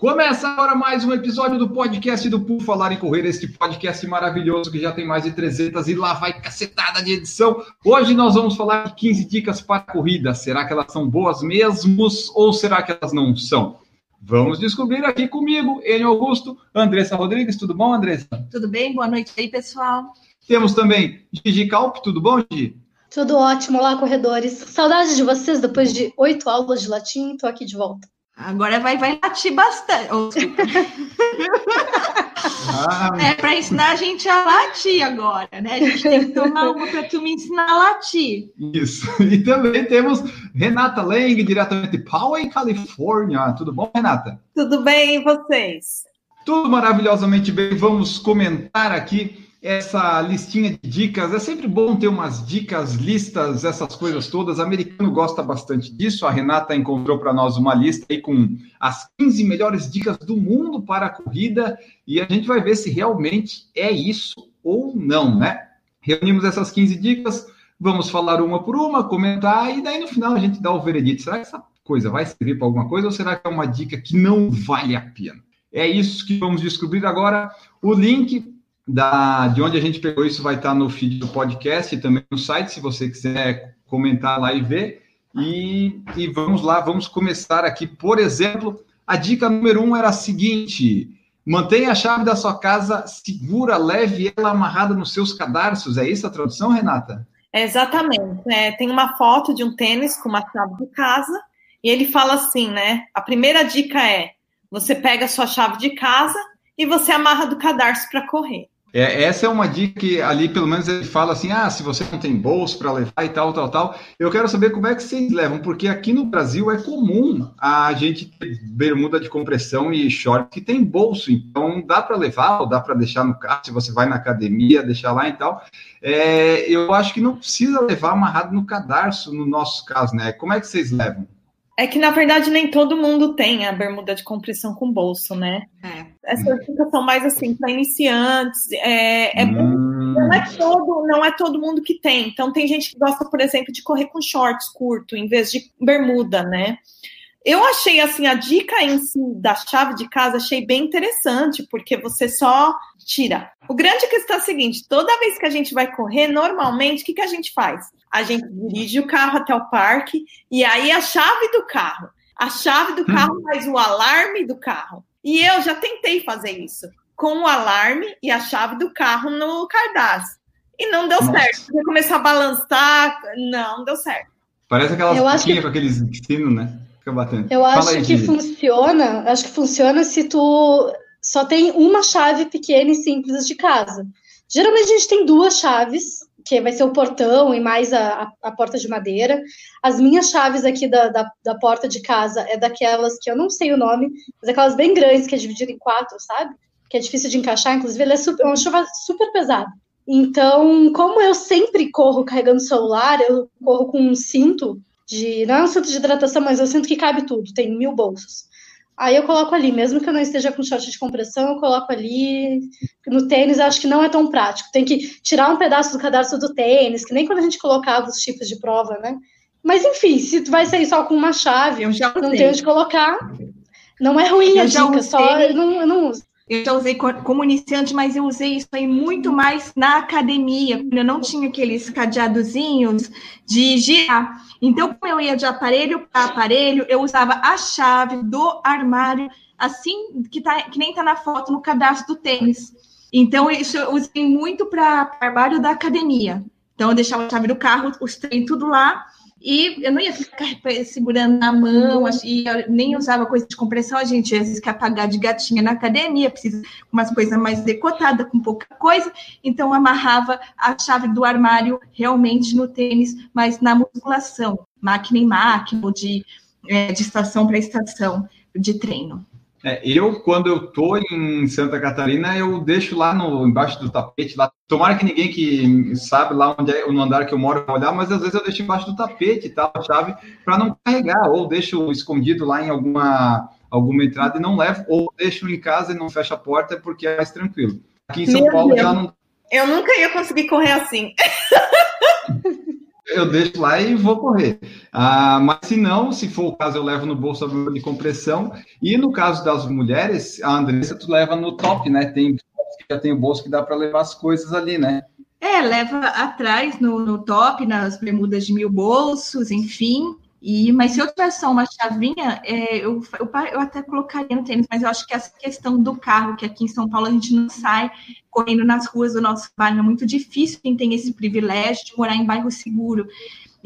Começa agora mais um episódio do podcast do Por Falar em Correr, este podcast maravilhoso que já tem mais de 300 e lá vai cacetada de edição. Hoje nós vamos falar de 15 dicas para corrida. Será que elas são boas mesmos ou será que elas não são? Vamos descobrir aqui comigo, Enio Augusto, Andressa Rodrigues. Tudo bom, Andressa? Tudo bem? Boa noite aí, pessoal. Temos também Gigi Calp. Tudo bom, Gigi? Tudo ótimo, olá, corredores. Saudades de vocês depois de oito aulas de latim, tô aqui de volta. Agora vai, vai latir bastante. Oh, ah, é para ensinar a gente a latir agora, né? A gente tem que tomar uma para tu me ensinar a latir. Isso. E também temos Renata Leng, diretamente de Poway, Califórnia. Tudo bom, Renata? Tudo bem, e vocês? Tudo maravilhosamente bem. Vamos comentar aqui essa listinha de dicas. É sempre bom ter umas dicas, listas, essas coisas todas. O americano gosta bastante disso. A Renata encontrou para nós uma lista aí com as 15 melhores dicas do mundo para a corrida e a gente vai ver se realmente é isso ou não, né? Reunimos essas 15 dicas, vamos falar uma por uma, comentar e daí no final a gente dá o veredito. Será que essa coisa vai servir para alguma coisa ou será que é uma dica que não vale a pena? É isso que vamos descobrir agora. O link da, de onde a gente pegou isso vai estar no feed do podcast e também no site, se você quiser comentar lá e ver. E, e vamos lá, vamos começar aqui. Por exemplo, a dica número um era a seguinte: mantenha a chave da sua casa segura, leve ela amarrada nos seus cadarços. É isso a tradução, Renata? É exatamente. É, tem uma foto de um tênis com uma chave de casa e ele fala assim, né? A primeira dica é: você pega a sua chave de casa e você amarra do cadarço para correr. É, essa é uma dica que ali, pelo menos, ele fala assim: ah, se você não tem bolso para levar e tal, tal, tal. Eu quero saber como é que vocês levam, porque aqui no Brasil é comum a gente ter bermuda de compressão e short que tem bolso, então dá para levar ou dá para deixar no carro, se você vai na academia, deixar lá e tal. É, eu acho que não precisa levar amarrado no cadarço, no nosso caso, né? Como é que vocês levam? É que, na verdade, nem todo mundo tem a bermuda de compressão com bolso, né? É. Essas dicas são mais assim para iniciantes. É, é hum. não, é todo, não é todo mundo que tem. Então, tem gente que gosta, por exemplo, de correr com shorts curto em vez de bermuda, né? Eu achei assim a dica em si da chave de casa achei bem interessante, porque você só tira. O grande questão é a seguinte: toda vez que a gente vai correr, normalmente, o que, que a gente faz? A gente dirige o carro até o parque e aí a chave do carro. A chave do carro hum. faz o alarme do carro. E eu já tentei fazer isso com o alarme e a chave do carro no cardápio. E não deu Nossa. certo. Eu começar a balançar, não deu certo. Parece aquelas que... com aqueles sinos, né? Fica batendo. Eu Fala acho aí, que funciona, acho que funciona se tu só tem uma chave pequena e simples de casa. Geralmente a gente tem duas chaves, que vai ser o portão e mais a, a, porta de madeira. As minhas chaves aqui da, da, da, porta de casa é daquelas que eu não sei o nome, mas aquelas bem grandes, que é dividida em quatro, sabe? Que é difícil de encaixar, inclusive ela é super, uma chuva super pesada. Então, como eu sempre corro carregando celular, eu corro com um cinto de. Não é um cinto de hidratação, mas eu sinto que cabe tudo, tem mil bolsos. Aí eu coloco ali, mesmo que eu não esteja com short de compressão, eu coloco ali. No tênis, acho que não é tão prático. Tem que tirar um pedaço do cadarço do tênis, que nem quando a gente colocava os tipos de prova, né? Mas enfim, se tu vai sair só com uma chave, eu não tem onde colocar, não é ruim eu a dica, usei, só eu não, eu não uso. Eu já usei como iniciante, mas eu usei isso aí muito mais na academia, quando eu não tinha aqueles cadeadozinhos de girar. Então, como eu ia de aparelho para aparelho, eu usava a chave do armário, assim que, tá, que nem está na foto no cadastro do tênis. Então, isso eu usei muito para armário da academia. Então, eu deixava a chave do carro, os trem tudo lá, e eu não ia ficar segurando na mão, e nem usava coisa de compressão. A gente às vezes quer pagar de gatinha na academia, precisa umas coisas mais decotadas, com pouca coisa. Então, amarrava a chave do armário realmente no tênis, mas na musculação, máquina em máquina, ou de, é, de estação para estação de treino. É, eu, quando eu tô em Santa Catarina, eu deixo lá no, embaixo do tapete, lá. Tomara que ninguém que sabe lá onde é no andar que eu moro vai olhar, mas às vezes eu deixo embaixo do tapete e tal, a chave, para não carregar, ou deixo escondido lá em alguma, alguma entrada e não levo, ou deixo em casa e não fecho a porta porque é mais tranquilo. Aqui em São Meu Paulo Deus. já não. Eu nunca ia conseguir correr assim. eu deixo lá e vou correr. Ah, mas se não, se for o caso, eu levo no bolso a de compressão. E no caso das mulheres, a Andressa, tu leva no top, né? Tem já tem o bolso que dá para levar as coisas ali, né? É, leva atrás no, no top, nas bermudas de mil bolsos, enfim. E, mas se eu tivesse só uma chavinha, é, eu, eu, eu, até colocaria no tênis, mas eu acho que essa questão do carro, que aqui em São Paulo a gente não sai correndo nas ruas do nosso bairro, é muito difícil quem tem esse privilégio de morar em bairro seguro.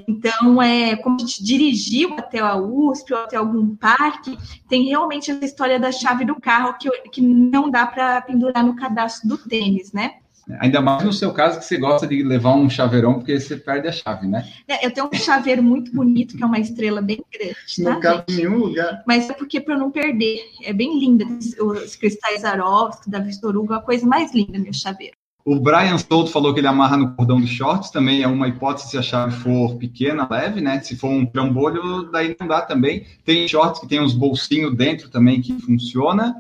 Então, é, como a gente dirigiu até a USP ou até algum parque, tem realmente essa história da chave do carro que, que não dá para pendurar no cadastro do tênis, né? Ainda mais no seu caso, que você gosta de levar um chaveirão, porque você perde a chave, né? É, eu tenho um chaveiro muito bonito, que é uma estrela bem grande. Não tá, cabe em nenhum lugar. Mas é porque para não perder. É bem linda. Os cristais Swarovski, da Vistoruga, a coisa mais linda, meu chaveiro. O Brian Souto falou que ele amarra no cordão dos shorts, também é uma hipótese se a chave for pequena, leve, né? Se for um trambolho, daí não dá também. Tem shorts que tem uns bolsinhos dentro também que funciona.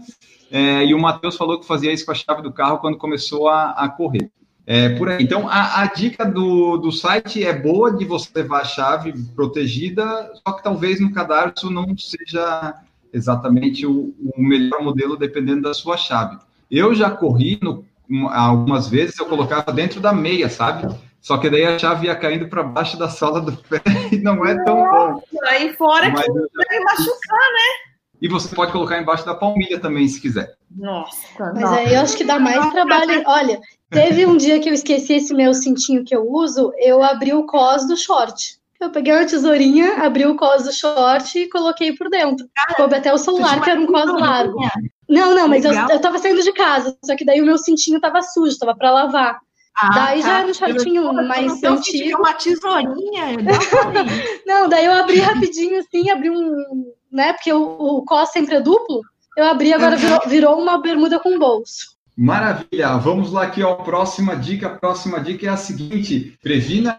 É, e o Matheus falou que fazia isso com a chave do carro quando começou a, a correr. É, por aí. Então, a, a, dica do, do site é boa de você levar a chave protegida, só que talvez no cadarço não seja exatamente o, o melhor modelo, dependendo da sua chave. Eu já corri no, algumas vezes, eu colocava dentro da meia, sabe? Só que daí a chave ia caindo para baixo da sola do pé e não é tão bom. Aí fora Mas, que vai machucar, né? E você pode colocar embaixo da palmilha também, se quiser. Nossa. Mas nossa. aí eu acho que dá mais trabalho. Olha, teve um dia que eu esqueci esse meu cintinho que eu uso, eu abri o cos do short. Eu peguei uma tesourinha, abri o cos do short e coloquei por dentro. Coube até o celular, que era um cos largo. Não, não, mas eu, eu tava saindo de casa, só que daí o meu cintinho tava sujo, tava para lavar. Ah, daí tá. já era um shortinho mais antigo. Uma tesourinha. não, daí eu abri rapidinho assim, abri um né? Porque o, o cos sempre é duplo. Eu abri, agora virou, virou uma bermuda com bolso. Maravilha, vamos lá aqui, ó, próxima dica, a próxima dica é a seguinte, previna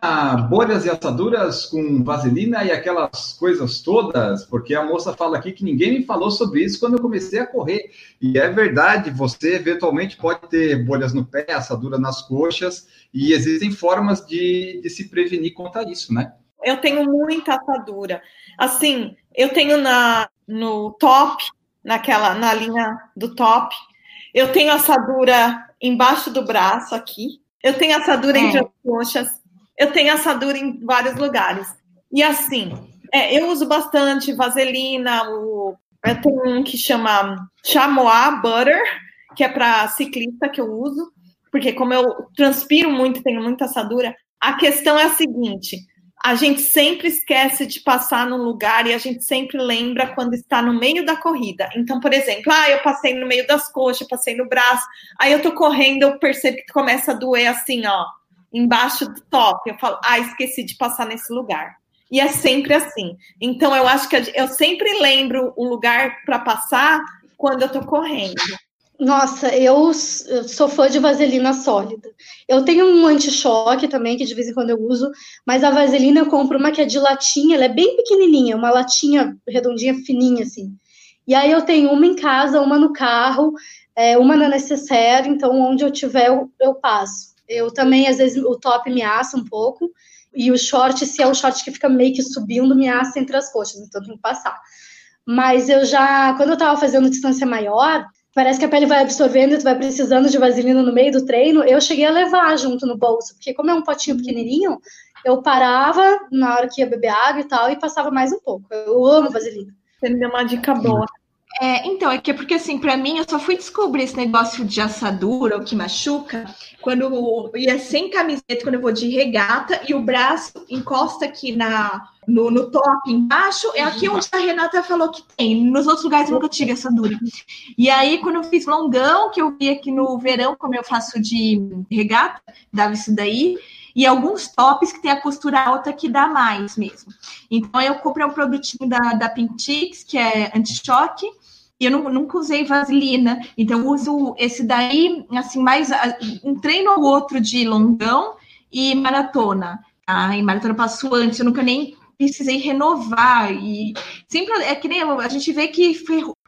bolhas e assaduras com vaselina e aquelas coisas todas, porque a moça fala aqui que ninguém me falou sobre isso quando eu comecei a correr, e é verdade, você eventualmente pode ter bolhas no pé, assadura nas coxas, e existem formas de, de se prevenir contra isso, né? Eu tenho muita assadura, assim, eu tenho na, no top, naquela, na linha do top, eu tenho assadura embaixo do braço aqui, eu tenho assadura é. entre as coxas, eu tenho assadura em vários lugares. E assim, é, eu uso bastante vaselina, o, eu tenho um que chama Chamois Butter, que é para ciclista que eu uso, porque como eu transpiro muito, tenho muita assadura, a questão é a seguinte: a gente sempre esquece de passar num lugar e a gente sempre lembra quando está no meio da corrida. Então, por exemplo, ah, eu passei no meio das coxas, passei no braço, aí eu tô correndo, eu percebo que começa a doer assim, ó, embaixo do top. Eu falo, ah, esqueci de passar nesse lugar. E é sempre assim. Então, eu acho que eu sempre lembro o lugar para passar quando eu tô correndo. Nossa, eu, sou fã de vaselina sólida. Eu tenho um anti-choque também, que de vez em quando eu uso, mas a vaselina eu compro uma que é de latinha, ela é bem pequenininha, uma latinha redondinha, fininha assim. E aí eu tenho uma em casa, uma no carro, é, uma na necessaire, então onde eu tiver eu, eu passo. Eu também, às vezes, o top me assa um pouco, e o short, se é um short que fica meio que subindo, me assa entre as coxas, então tenho que passar. Mas eu já, quando eu tava fazendo distância maior, parece que a pele vai absorvendo e tu vai precisando de vaselina no meio do treino, eu cheguei a levar junto no bolso, porque como é um potinho pequenininho, eu parava na hora que ia beber água e tal, e passava mais um pouco. Eu amo vaselina. Você me deu uma dica boa. É, então, é que é porque assim, para mim, eu só fui descobrir esse negócio de assadura, o que machuca, quando ia sem camiseta, quando eu vou de regata, e o braço encosta aqui na, no, no top embaixo, é aqui onde a Renata falou que tem. Nos outros lugares nunca tive assadura. E aí, quando eu fiz longão, que eu vi aqui no verão, como eu faço de regata, dava isso daí, e alguns tops que tem a costura alta que dá mais mesmo. Então, eu comprei um produtinho da, da Pintix, que é anti-choque, eu não, nunca usei vaselina, então uso esse daí, assim, mais um treino ou outro de longão e maratona. E maratona passo antes, eu nunca nem precisei renovar. E sempre é que nem a gente vê que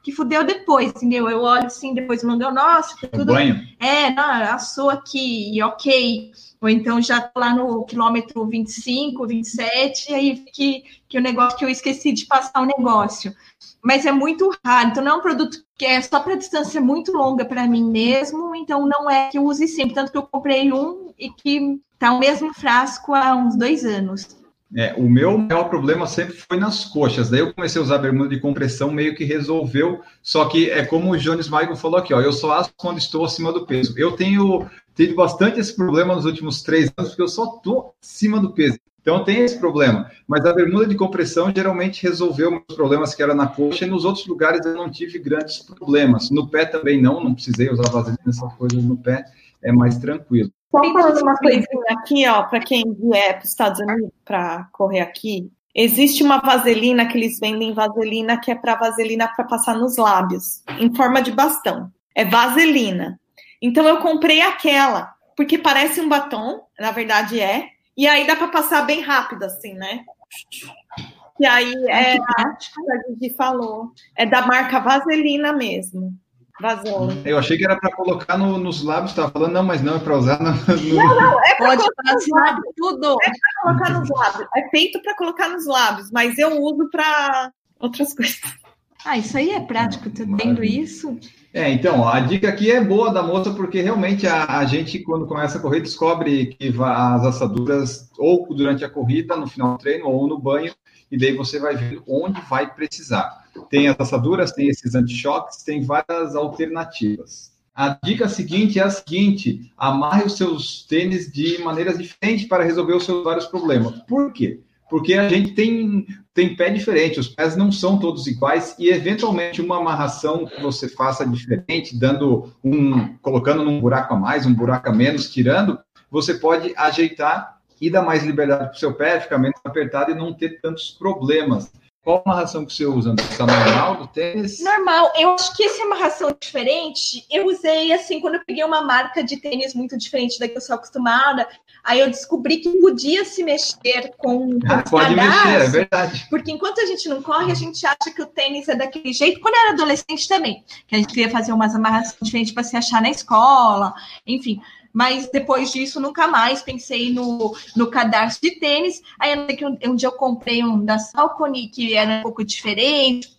que fudeu depois, entendeu? Eu olho assim, depois do longão, nossa, tá tudo. Banho. É, não, assou aqui, e ok. Ou então já tô lá no quilômetro 25, 27, e aí que, que o negócio que eu esqueci de passar o negócio mas é muito raro. Então, não é um produto que é só para distância muito longa para mim mesmo, então não é que eu use sempre. Tanto que eu comprei um e que está o mesmo frasco há uns dois anos. É, o meu maior problema sempre foi nas coxas. Daí eu comecei a usar bermuda de compressão, meio que resolveu. Só que é como o Jones Michael falou aqui, ó, eu só acho quando estou acima do peso. Eu tenho tido bastante esse problema nos últimos três anos, porque eu só estou acima do peso. Então tem esse problema. Mas a bermuda de compressão geralmente resolveu meus problemas que era na coxa e nos outros lugares eu não tive grandes problemas. No pé também não, não precisei usar vaselina, essas coisas no pé, é mais tranquilo. Só falando uma coisinha aqui, ó, para quem vier para os Estados Unidos para correr aqui, existe uma vaselina que eles vendem vaselina que é para vaselina para passar nos lábios, em forma de bastão. É vaselina. Então eu comprei aquela, porque parece um batom, na verdade é, e aí dá para passar bem rápido, assim, né? E aí é a que a Gigi falou. É da marca Vaselina mesmo. Vaselina. Eu achei que era para colocar no, nos lábios, estava falando, não, mas não, é para usar no, no... Não, não, é para colocar nos lábios, tudo. É para colocar nos lábios. É feito para colocar nos lábios, mas eu uso para outras coisas. Ah, isso aí é prático, tô vendo isso. É, então, a dica aqui é boa da moça, porque realmente a, a gente, quando começa a correr, descobre que as assaduras, ou durante a corrida, no final do treino, ou no banho, e daí você vai ver onde vai precisar. Tem as assaduras, tem esses anti-choques, tem várias alternativas. A dica seguinte é a seguinte: amarre os seus tênis de maneiras diferentes para resolver os seus vários problemas. Por quê? porque a gente tem, tem pé diferente, os pés não são todos iguais e eventualmente uma amarração que você faça diferente, dando um, colocando num buraco a mais, um buraco a menos, tirando, você pode ajeitar e dar mais liberdade para o seu pé, ficar menos apertado e não ter tantos problemas. Qual amarração que você usa? Está normal do tênis? Normal. Eu acho que essa amarração diferente, eu usei assim, quando eu peguei uma marca de tênis muito diferente da que eu sou acostumada, aí eu descobri que podia se mexer com, com ah, Pode mexer, é verdade. Porque enquanto a gente não corre, a gente acha que o tênis é daquele jeito. Quando eu era adolescente também, que a gente queria fazer umas amarrações diferentes para se achar na escola, enfim mas depois disso nunca mais pensei no, no cadarço de tênis. Aí que um, um dia eu comprei um da Salcone, que era um pouco diferente,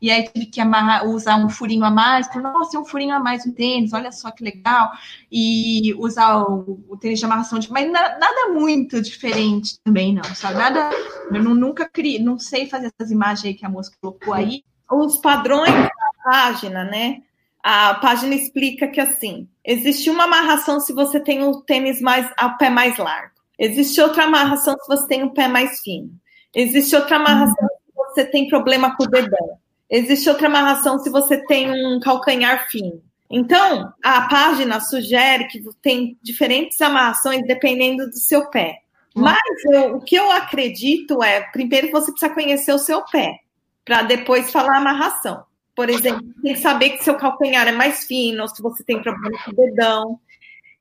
e aí tive que amarrar, usar um furinho a mais. Falei, nossa, um furinho a mais no tênis, olha só que legal. E usar o, o tênis de amarração, de, mas na, nada muito diferente também, não, sabe? Nada, eu não, nunca criei, não sei fazer essas imagens aí que a moça colocou aí. Os padrões da página, né? A página explica que assim, existe uma amarração se você tem o tênis mais ao pé mais largo. Existe outra amarração se você tem o pé mais fino. Existe outra amarração se você tem problema com o dedão. Existe outra amarração se você tem um calcanhar fino. Então, a página sugere que tem diferentes amarrações dependendo do seu pé. Mas eu, o que eu acredito é, primeiro você precisa conhecer o seu pé, para depois falar a amarração. Por exemplo, tem que saber que seu calcanhar é mais fino, ou se você tem problema com o dedão.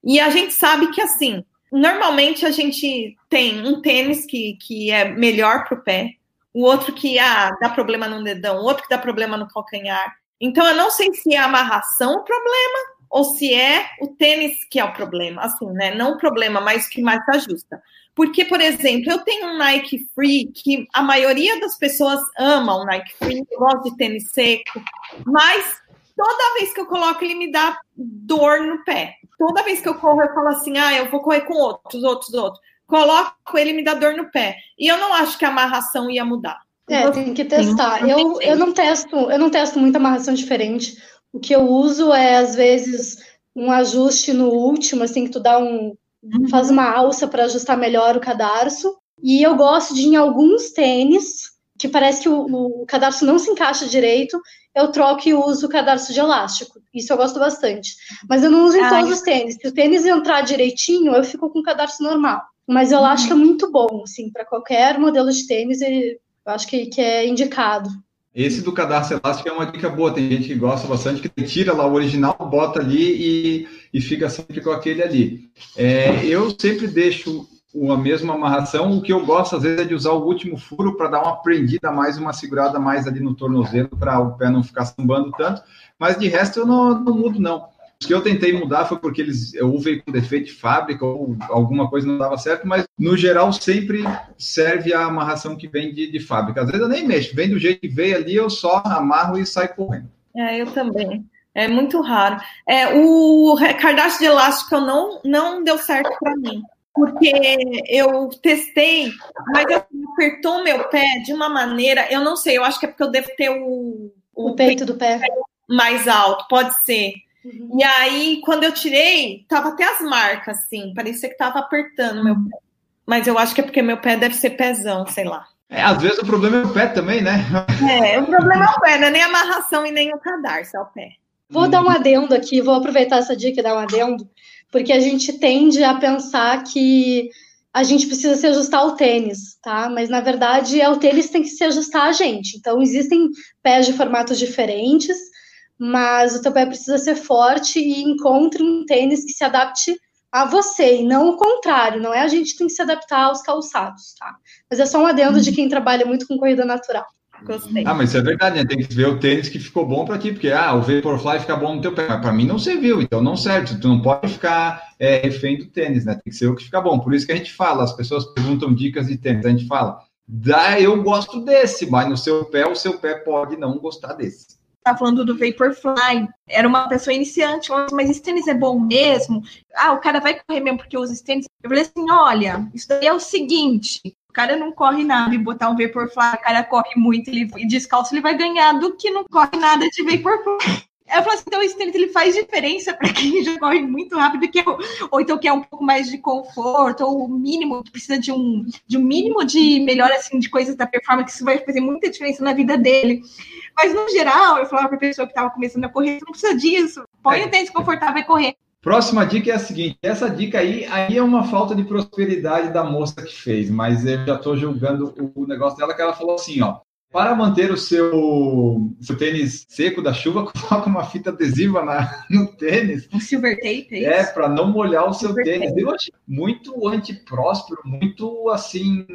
E a gente sabe que, assim, normalmente a gente tem um tênis que, que é melhor para o pé, o outro que ah, dá problema no dedão, o outro que dá problema no calcanhar. Então, eu não sei se é a amarração o problema ou se é o tênis que é o problema. Assim, né? Não o problema, mas o que mais se ajusta. Porque, por exemplo, eu tenho um Nike Free que a maioria das pessoas ama o Nike Free, eu gosto de tênis seco, mas toda vez que eu coloco ele me dá dor no pé. Toda vez que eu corro, eu falo assim: ah, eu vou correr com outros, outros, outros. Coloco ele me dá dor no pé. E eu não acho que a amarração ia mudar. É, tem que testar. Eu, eu não testo, eu não testo muita amarração diferente. O que eu uso é, às vezes, um ajuste no último, assim, que tu dá um, Uhum. faz uma alça para ajustar melhor o cadarço. E eu gosto de, em alguns tênis, que parece que o, o, cadarço não se encaixa direito, eu troco e uso o cadarço de elástico. Isso eu gosto bastante. Mas eu não uso em Ai. todos os tênis. Se o tênis entrar direitinho, eu fico com o cadarço normal. Mas o elástico uhum. é muito bom, assim, para qualquer modelo de tênis, eu acho que, que é indicado. Esse do cadastro elástico é uma dica boa. Tem gente que gosta bastante, que tira lá o original, bota ali e, e fica sempre com aquele ali. É, eu sempre deixo a mesma amarração. O que eu gosto, às vezes, é de usar o último furo para dar uma prendida mais, uma segurada mais ali no tornozelo, para o pé não ficar sambando tanto. Mas de resto, eu não, não mudo, não. Os que eu tentei mudar foi porque eles ou veio com defeito de fábrica ou alguma coisa não dava certo, mas no geral sempre serve a amarração que vem de, de fábrica. Às vezes eu nem mexo, vem do jeito que veio ali, eu só amarro e saio correndo. É, eu também. É muito raro. É, o cardápio de elástico não, não deu certo para mim porque eu testei, mas apertou meu pé de uma maneira, eu não sei, eu acho que é porque eu devo ter o, o, o peito do pé mais alto, pode ser. Uhum. E aí, quando eu tirei, tava até as marcas, assim, parecia que tava apertando meu pé. Mas eu acho que é porque meu pé deve ser pezão, sei lá. É, às vezes o problema é o pé também, né? É, o problema é o pé, não é nem a amarração e nem o cadarço, é o pé. Vou dar um adendo aqui, vou aproveitar essa dica e dar um adendo, porque a gente tende a pensar que a gente precisa se ajustar ao tênis, tá? Mas na verdade é o tênis que tem que se ajustar a gente. Então existem pés de formatos diferentes, mas o teu pé precisa ser forte e encontre um tênis que se adapte a você, e não o contrário, não é a gente que tem que se adaptar aos calçados, tá? Mas é só um adendo de quem trabalha muito com corrida natural. Gostei. Ah, mas isso é verdade, né? Tem que ver o tênis que ficou bom para ti, porque ah, o Vaporfly fica bom no teu pé, mas para mim não serviu, então não serve. Tu não pode ficar é, refém do tênis, né? Tem que ser o que fica bom. Por isso que a gente fala, as pessoas perguntam dicas de tênis, a gente fala, dá, eu gosto desse, mas no seu pé, o seu pé pode não gostar desse tá falando do Vaporfly, era uma pessoa iniciante, mas esse tênis é bom mesmo? Ah, o cara vai correr mesmo porque usa esse tênis? Eu falei assim, olha, isso daí é o seguinte, o cara não corre nada e botar um Vaporfly, o cara corre muito ele, e descalço ele vai ganhar do que não corre nada de Vaporfly. Eu falo assim, então esse tênis ele faz diferença para quem já corre muito rápido, que é, ou então quer um pouco mais de conforto, ou o mínimo, que precisa de um, de um mínimo de melhora assim, de coisas da performance, que isso vai fazer muita diferença na vida dele. Mas, no geral, eu falava para a pessoa que estava começando a correr, não precisa disso. Põe é. o tênis confortável e correr. Próxima dica é a seguinte: essa dica aí, aí é uma falta de prosperidade da moça que fez, mas eu já estou julgando o negócio dela, que ela falou assim: ó, para manter o seu, seu tênis seco da chuva, coloca uma fita adesiva na, no tênis. Um silver tape, é, é para não molhar o seu silver tênis. Tape. Eu achei muito antipróspero, muito assim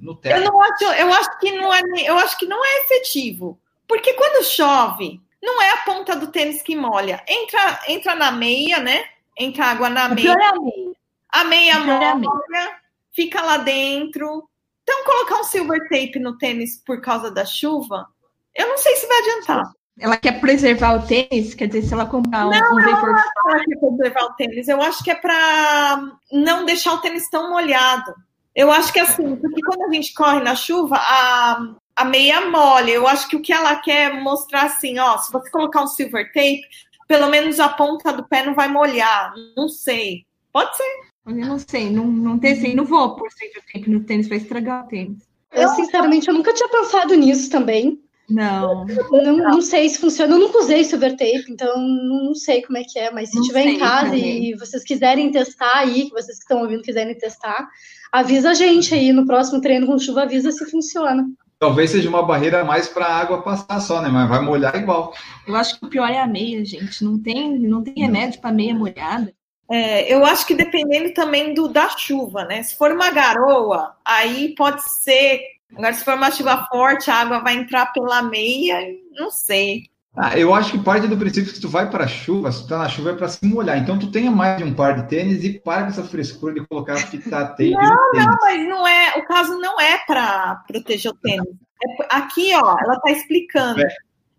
no teto. Eu não acho, eu acho que não é, eu acho que não é efetivo. Porque quando chove, não é a ponta do tênis que molha. Entra, entra na meia, né? Entra água na meia. É a meia. A meia molha, meia. fica lá dentro. Então, colocar um silver tape no tênis por causa da chuva, eu não sei se vai adiantar. Ela quer preservar o tênis? Quer dizer, se ela comprar um, não, um. Não, ela quer preservar o tênis. Eu acho que é para não deixar o tênis tão molhado. Eu acho que é assim, porque quando a gente corre na chuva, a, a meia mole. Eu acho que o que ela quer é mostrar assim, ó, se você colocar um silver tape, pelo menos a ponta do pé não vai molhar. Não sei. Pode ser. Eu não sei, não, não testei, não vou por silver tape no tênis, vai estragar o tênis. Eu, sinceramente, eu nunca tinha pensado nisso também. Não. Não, não sei se funciona. Eu nunca usei silver tape, então não sei como é que é. Mas se não tiver em casa também. e vocês quiserem testar aí, que vocês que estão ouvindo quiserem testar, avisa a gente aí no próximo treino com chuva, avisa se funciona. Talvez seja uma barreira mais para a água passar só, né? Mas vai molhar igual. Eu acho que o pior é a meia, gente. Não tem, não tem remédio para meia molhada. É, eu acho que dependendo também do da chuva, né? Se for uma garoa, aí pode ser. Agora, se for uma chuva forte, a água vai entrar pela meia, não sei. Ah, eu acho que parte do princípio que tu vai para a chuva, se tu tá na chuva é para se molhar. Então tu tenha mais de um par de tênis e para com essa frescura de colocar fita tape. Não, não, mas não é. O caso não é para proteger o tênis. É, aqui, ó, ela tá explicando. É,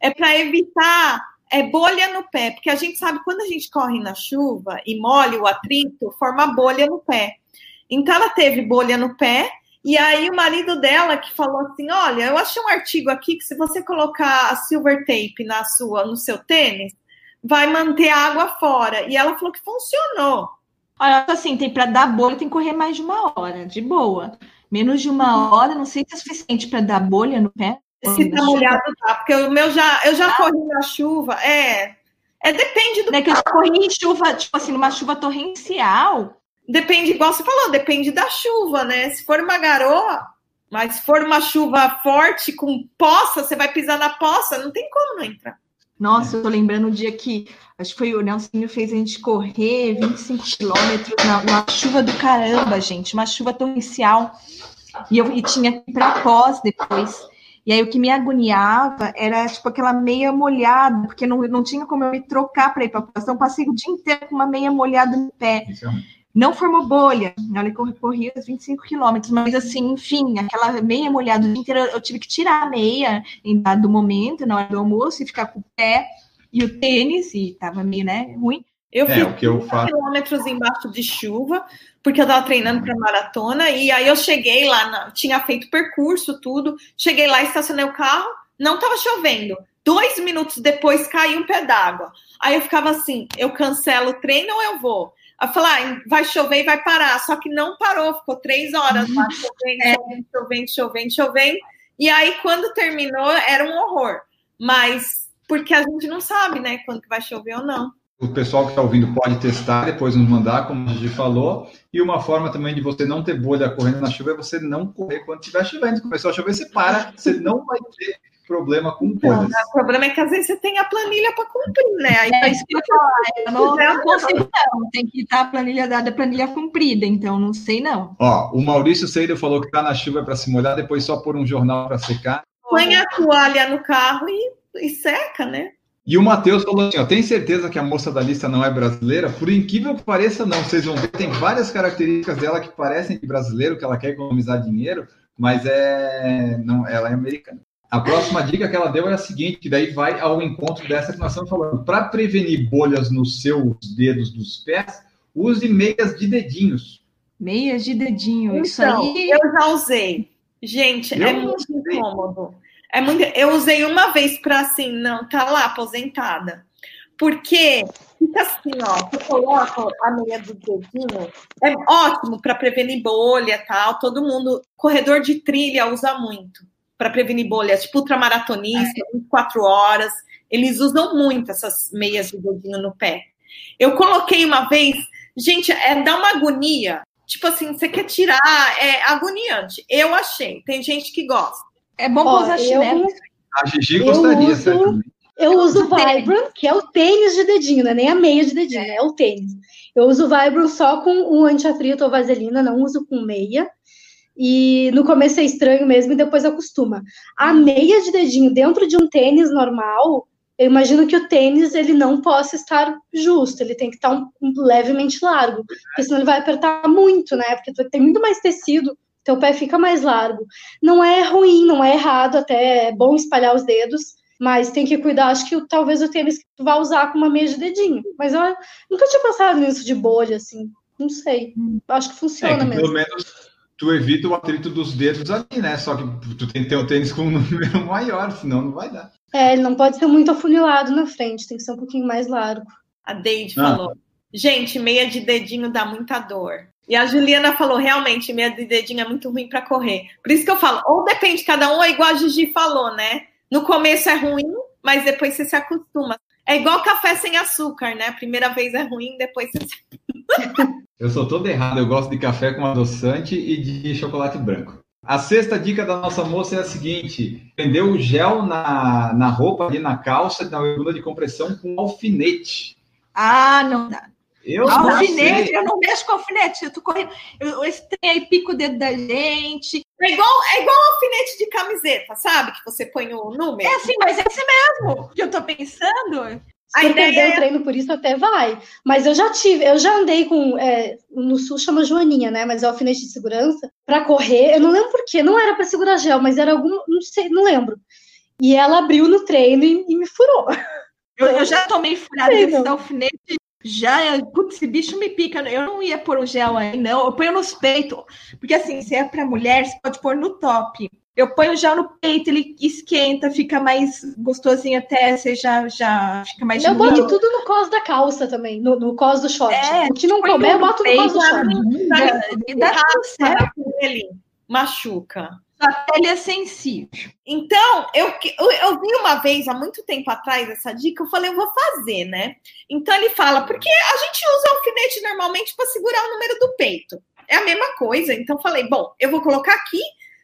é para evitar é bolha no pé, porque a gente sabe quando a gente corre na chuva e molha o atrito, forma bolha no pé. Então ela teve bolha no pé e aí o marido dela que falou assim: "Olha, eu achei um artigo aqui que se você colocar a silver tape na sua no seu tênis, vai manter a água fora". E ela falou que funcionou. Olha, assim, tem para dar bolha, tem que correr mais de uma hora, de boa. Menos de uma hora, não sei se é suficiente para dar bolha no pé. Se tá molhado, tá, porque o meu já, eu já ah. corri na chuva, é. É, depende do. É que eu corri em chuva, tipo assim, numa chuva torrencial, Depende, igual você falou, depende da chuva, né? Se for uma garoa, Mas se for uma chuva forte com poça, você vai pisar na poça, não tem como não entrar. Nossa, eu tô lembrando o dia que acho que foi o Nelson fez a gente correr 25 quilômetros na, na, chuva do caramba, gente, uma chuva torrencial. E eu e tinha que ir para pós depois. E aí o que me agoniava era tipo aquela meia molhada, porque não, não tinha como eu me trocar para ir para pós. Então passei o dia inteiro com uma meia molhada no pé. Isso é não formou bolha, olha que eu corri os 25 quilômetros, mas assim, enfim, aquela meia molhada o dia inteiro, eu tive que tirar a meia em dado momento, na hora do almoço, e ficar com o pé e o tênis, e tava meio, né, ruim. Eu é, fiz eu faço... quilômetros embaixo de chuva, porque eu tava treinando para maratona, e aí eu cheguei lá, na... tinha feito percurso, tudo, cheguei lá, estacionei o carro, não tava chovendo. Dois minutos depois caiu um pé d'água. Aí eu ficava assim: eu cancelo o treino ou eu vou? A falar, vai chover e vai parar. Só que não parou, ficou três horas lá chovendo, é. chovendo, chovendo, chovendo, chovendo. E aí, quando terminou, era um horror. Mas porque a gente não sabe, né, quando que vai chover ou não. O pessoal que está ouvindo pode testar, depois nos mandar, como a gente falou. E uma forma também de você não ter bolha correndo na chuva é você não correr quando estiver chovendo. Começou a chover, você para, você não vai ter problema com então, O problema é que às vezes você tem a planilha para cumprir, né? Aí é isso que eu falar. Eu não, não consigo, não. Tem que estar a planilha dada, a planilha cumprida, então não sei, não. Ó, o Maurício Seiro falou que tá na chuva para se molhar, depois só pôr um jornal para secar. Põe a toalha no carro e, e seca, né? E o Matheus falou assim: ó, tem certeza que a moça da lista não é brasileira? Por incrível que pareça, não. Vocês vão ver, tem várias características dela que parecem de brasileiro, que ela quer economizar dinheiro, mas é não, ela é americana. A próxima dica que ela deu é a seguinte, que daí vai ao encontro dessa que nós estamos falando. Para prevenir bolhas nos seus dedos dos pés, use meias de dedinhos. Meias de dedinho, então, isso aí. Eu já usei. Gente, eu é muito usei. incômodo. É muito... Eu usei uma vez para assim, não, tá lá aposentada. Porque fica assim, ó, você coloca a meia do dedinho, é ótimo para prevenir bolha tal. Todo mundo, corredor de trilha usa muito para prevenir bolhas, tipo ultramaratonista, é. 24 horas. Eles usam muito essas meias de dedinho no pé. Eu coloquei uma vez, gente, é dá uma agonia. Tipo assim, você quer tirar, é agoniante. Eu achei. Tem gente que gosta. É bom Ó, usar chinelo. A Gigi gostaria, eu uso, eu uso Vibram, que é o tênis de dedinho, né? nem a meia de dedinho, é. é o tênis. Eu uso Vibram só com o anti-atrito ou vaselina, não uso com meia. E no começo é estranho mesmo e depois acostuma. A meia de dedinho dentro de um tênis normal, eu imagino que o tênis ele não possa estar justo, ele tem que estar um, um, levemente largo, porque senão ele vai apertar muito, né? Porque tem muito mais tecido, teu pé fica mais largo. Não é ruim, não é errado, até é bom espalhar os dedos, mas tem que cuidar. Acho que talvez o tênis que tu vai usar com uma meia de dedinho. Mas eu nunca tinha pensado nisso de bolha, assim. Não sei. Acho que funciona é que mesmo. Pelo menos tu evita o atrito dos dedos ali, né? Só que tu tem que ter o tênis com um número maior, senão não vai dar. É, ele não pode ser muito afunilado na frente, tem que ser um pouquinho mais largo. A Deide ah. falou. Gente, meia de dedinho dá muita dor. E a Juliana falou, realmente, meia de dedinho é muito ruim para correr. Por isso que eu falo, ou depende, cada um é igual a Gigi falou, né? No começo é ruim, mas depois você se acostuma. É igual café sem açúcar, né? A primeira vez é ruim, depois você se Eu sou todo errado, eu gosto de café com adoçante e de chocolate branco. A sexta dica da nossa moça é a seguinte: prender o gel na, na roupa, ali na calça, na bermuda de compressão com alfinete. Ah, não dá. Eu alfinete, eu não mexo com alfinete, eu tô correndo. Eu, esse trem aí pico o dedo da gente. É igual, é igual alfinete de camiseta, sabe? Que você põe o número. É assim, mas é esse mesmo que eu tô pensando. Se eu perder é... o treino por isso, até vai. Mas eu já tive, eu já andei com. É, no sul chama Joaninha, né? Mas é alfinete de segurança. para correr, eu não lembro por quê, não era para segurar gel, mas era algum. Não sei, não lembro. E ela abriu no treino e, e me furou. Eu, eu, já tomei furada desse alfinete. Já, putz, esse bicho me pica. Eu não ia pôr o gel aí, não. Eu ponho nos peitos. Porque assim, se é para mulher, você pode pôr no top. Eu ponho já no peito, ele esquenta, fica mais gostosinho até, você já, já fica mais Eu boto tudo no cos da calça também, no, no cos do short. É, o que não comer, eu boto no cos do short. Dá, dá tudo certo. Ele machuca. A pele é sensível. Então, eu, eu, eu, vi uma vez, há muito tempo atrás, essa dica, eu falei, eu vou fazer, né? Então ele fala, porque a gente usa alfinete normalmente para segurar o número do peito. É a mesma coisa. Então falei, bom, eu vou colocar aqui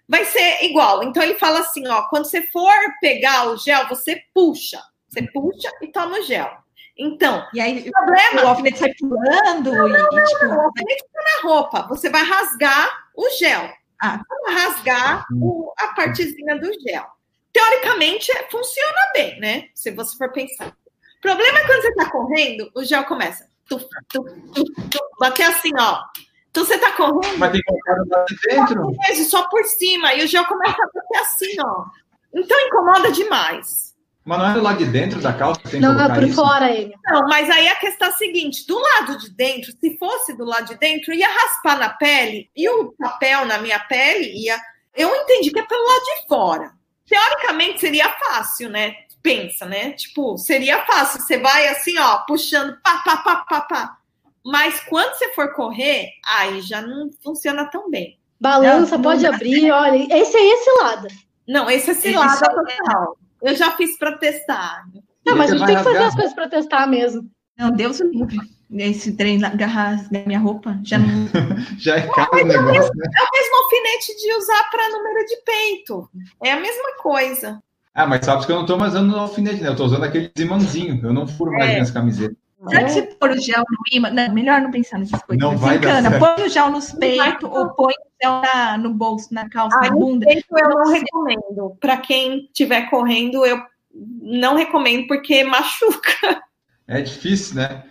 vai ser igual. Então ele fala assim, ó, quando você for pegar o gel, você puxa. Você puxa e toma o gel. Então, e aí o problema, o alfinete sai pulando não, não, e tipo, o alfinete tá na roupa. Você vai rasgar o gel. Ah. Vai rasgar o, a partezinha do gel. Teoricamente, funciona bem, né? Se você for pensar. O problema é quando você tá correndo, o gel começa tu, tu, tu, bater assim, ó. Então você tá correndo. Mas tem que colocar lá dentro. Só por cima. E o gel começa a bater assim, ó. Então incomoda demais. Mas não é do lado de dentro da calça que tem que Não, é por isso? fora ele. Não, mas aí a questão é a seguinte: do lado de dentro, se fosse do lado de dentro, ia raspar na pele e o papel na minha pele ia. Eu entendi que é pelo lado de fora. Teoricamente seria fácil, né? Pensa, né? Tipo, seria fácil. Você vai assim, ó, puxando, pá, pá, pá, pá, pá. Mas quando você for correr, aí já não funciona tão bem. Balança, não, pode não abrir, olha. Esse é esse lado. Não, esse é esse lado total. Eu já fiz para testar. Não, mas a gente tem que fazer as coisas para testar mesmo. Não, Deus me livre. Esse trem agarrar minha roupa já não. já é caro o negócio, né? É o mesmo alfinete de usar para número de peito. É a mesma coisa. Ah, mas sabe que eu não estou mais usando alfinete, né? Eu estou usando aquele imãzinho. Eu não furo mais é. minhas camisetas. Será que se pôr o gel no imã? Não, melhor não pensar nessas coisas. Não vai Encana, põe o gel nos peitos ou põe o gel na, no bolso, na calça, ah, na bunda. Peito eu não recomendo. Para quem estiver correndo, eu não recomendo porque machuca. É difícil, né?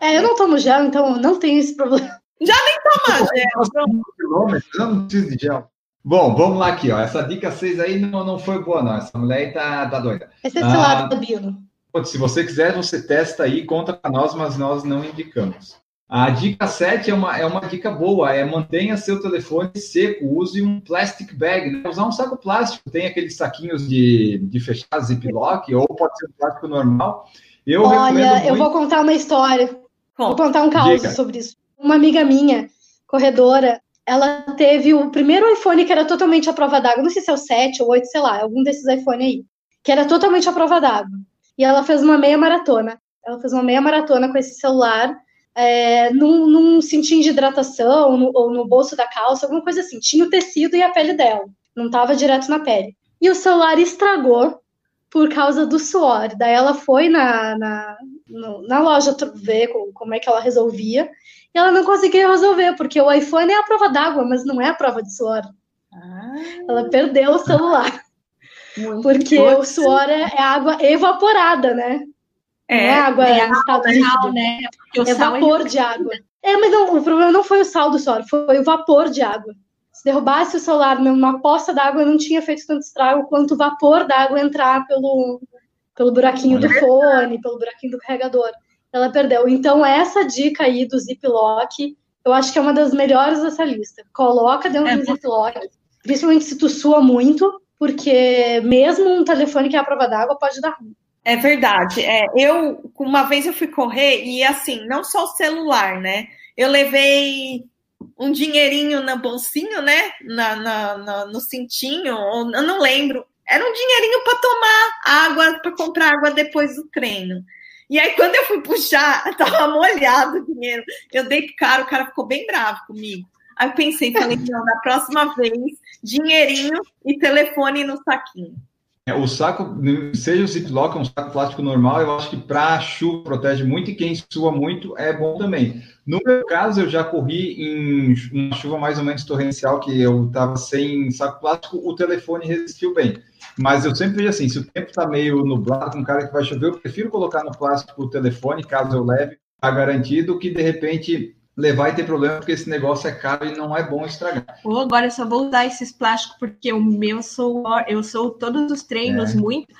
É, eu não tomo gel, então não tenho esse problema. Já nem toma gel. Eu não preciso de gel. Bom, vamos lá aqui, ó. Essa dica 6 aí não, não foi boa, não. Essa mulher aí tá, tá doida. Esse é esse ah, lado da Bilo. Se você quiser, você testa aí, conta para nós, mas nós não indicamos. A dica 7 é uma, é uma dica boa, é mantenha seu telefone seco, use um plastic bag, né? usar um saco plástico, tem aqueles saquinhos de, de fechar ziplock, ou pode ser um plástico normal. Eu Olha, muito... eu vou contar uma história, vou contar um caos dica. sobre isso. Uma amiga minha, corredora, ela teve o primeiro iPhone que era totalmente à prova d'água, não sei se é o 7 ou 8, sei lá, algum desses iPhone aí, que era totalmente à prova d'água e ela fez uma meia maratona. Ela fez uma meia maratona com esse celular, é, num, num cintinho de hidratação, no, ou no bolso da calça, alguma coisa assim. Tinha o tecido e a pele dela, não estava direto na pele. E o celular estragou por causa do suor. Daí ela foi na, na, na loja ver como é que ela resolvia, e ela não conseguia resolver, porque o iPhone é a prova d'água, mas não é a prova de suor. Ah. Ela perdeu o celular. Muito porque o suor é, é, água evaporada, né? É, não é água é em estado líquido. Né? é vapor de água. É, mas não, o problema não foi o sal do suor, foi o vapor de água. Se derrubasse o celular numa poça d'água, não tinha feito tanto estrago quanto o vapor d'água entrar pelo, pelo buraquinho do fone, pelo buraquinho do carregador. Ela perdeu. Então, essa dica aí do Ziploc, eu acho que é uma das melhores dessa lista. Coloca dentro é, do Ziploc, principalmente se tu sua muito, porque mesmo um telefone que é a prova d'água pode dar ruim. É verdade. É, eu, uma vez eu fui correr e assim, não só o celular, né? Eu levei um dinheirinho na bolsinho, né? Na, na, na no cintinho, ou, eu não lembro. Era um dinheirinho para tomar água, para comprar água depois do treino. E aí, quando eu fui puxar, tava molhado o dinheiro. Eu dei pro cara, o cara ficou bem bravo comigo. Aí eu pensei, falei, não, na próxima vez, dinheirinho e telefone no saquinho. É, o saco, seja o Ziploc, um saco plástico normal, eu acho que para chuva protege muito e quem sua muito é bom também. No meu caso, eu já corri em uma chuva mais ou menos torrencial, que eu estava sem saco plástico, o telefone resistiu bem. Mas eu sempre vejo assim, se o tempo está meio nublado, com um cara que vai chover, eu prefiro colocar no plástico o telefone, caso eu leve, está garantido, que de repente levar e ter problema, porque esse negócio é caro e não é bom estragar. Oh, agora eu só vou usar esses plásticos, porque o meu sou, eu sou todos os treinos é. muito.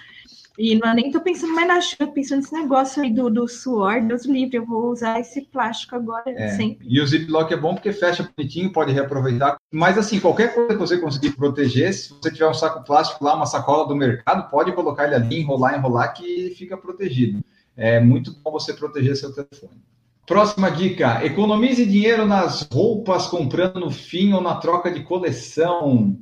E não, nem tô pensando mais na chuva, pensando nesse negócio aí do, do suor, Deus livre, eu vou usar esse plástico agora é. sempre. E o Ziploc é bom porque fecha bonitinho, pode reaproveitar. Mas assim, qualquer coisa que você conseguir proteger, se você tiver um saco plástico lá, uma sacola do mercado, pode colocar ele ali, enrolar, enrolar, que fica protegido. É muito bom você proteger seu telefone. Próxima dica: economize dinheiro nas roupas comprando no fim ou na troca de coleção.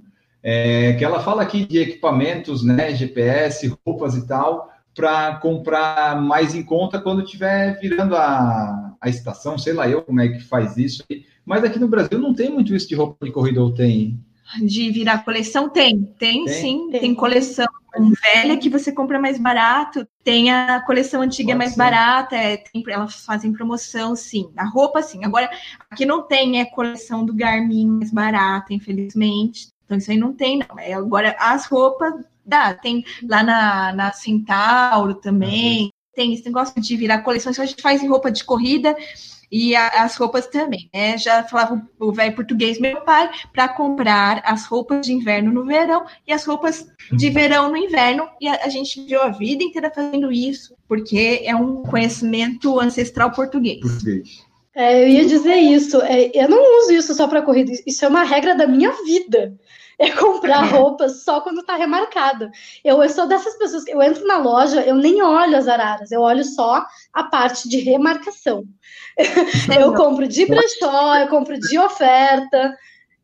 É, que ela fala aqui de equipamentos, né, GPS, roupas e tal, para comprar mais em conta quando estiver virando a, a estação, sei lá eu como é que faz isso. Mas aqui no Brasil não tem muito isso de roupa de corrida ou tem? De virar coleção? Tem, tem, tem sim. Tem, tem coleção velha que você compra mais barato, tem a coleção antiga Pode mais ser. barata, é, tem, elas fazem promoção, sim. A roupa, sim. Agora, aqui não tem é coleção do Garmin mais barata, infelizmente. Então, isso aí não tem, não. É, agora, as roupas, dá. Tem lá na, na Centauro também. Uhum. Tem esse negócio de virar coleções. A gente faz em roupa de corrida e a, as roupas também, né? Já falava o velho português, meu pai, para comprar as roupas de inverno no verão e as roupas de verão no inverno. E a, a gente viu a vida inteira fazendo isso, porque é um conhecimento ancestral português. Português. É, eu ia dizer isso. É, eu não uso isso só para corrida. Isso é uma regra da minha vida. É comprar é. roupa só quando tá remarcado. Eu, eu sou dessas pessoas que eu entro na loja, eu nem olho as araras, eu olho só a parte de remarcação. eu compro de brechó, eu compro de oferta,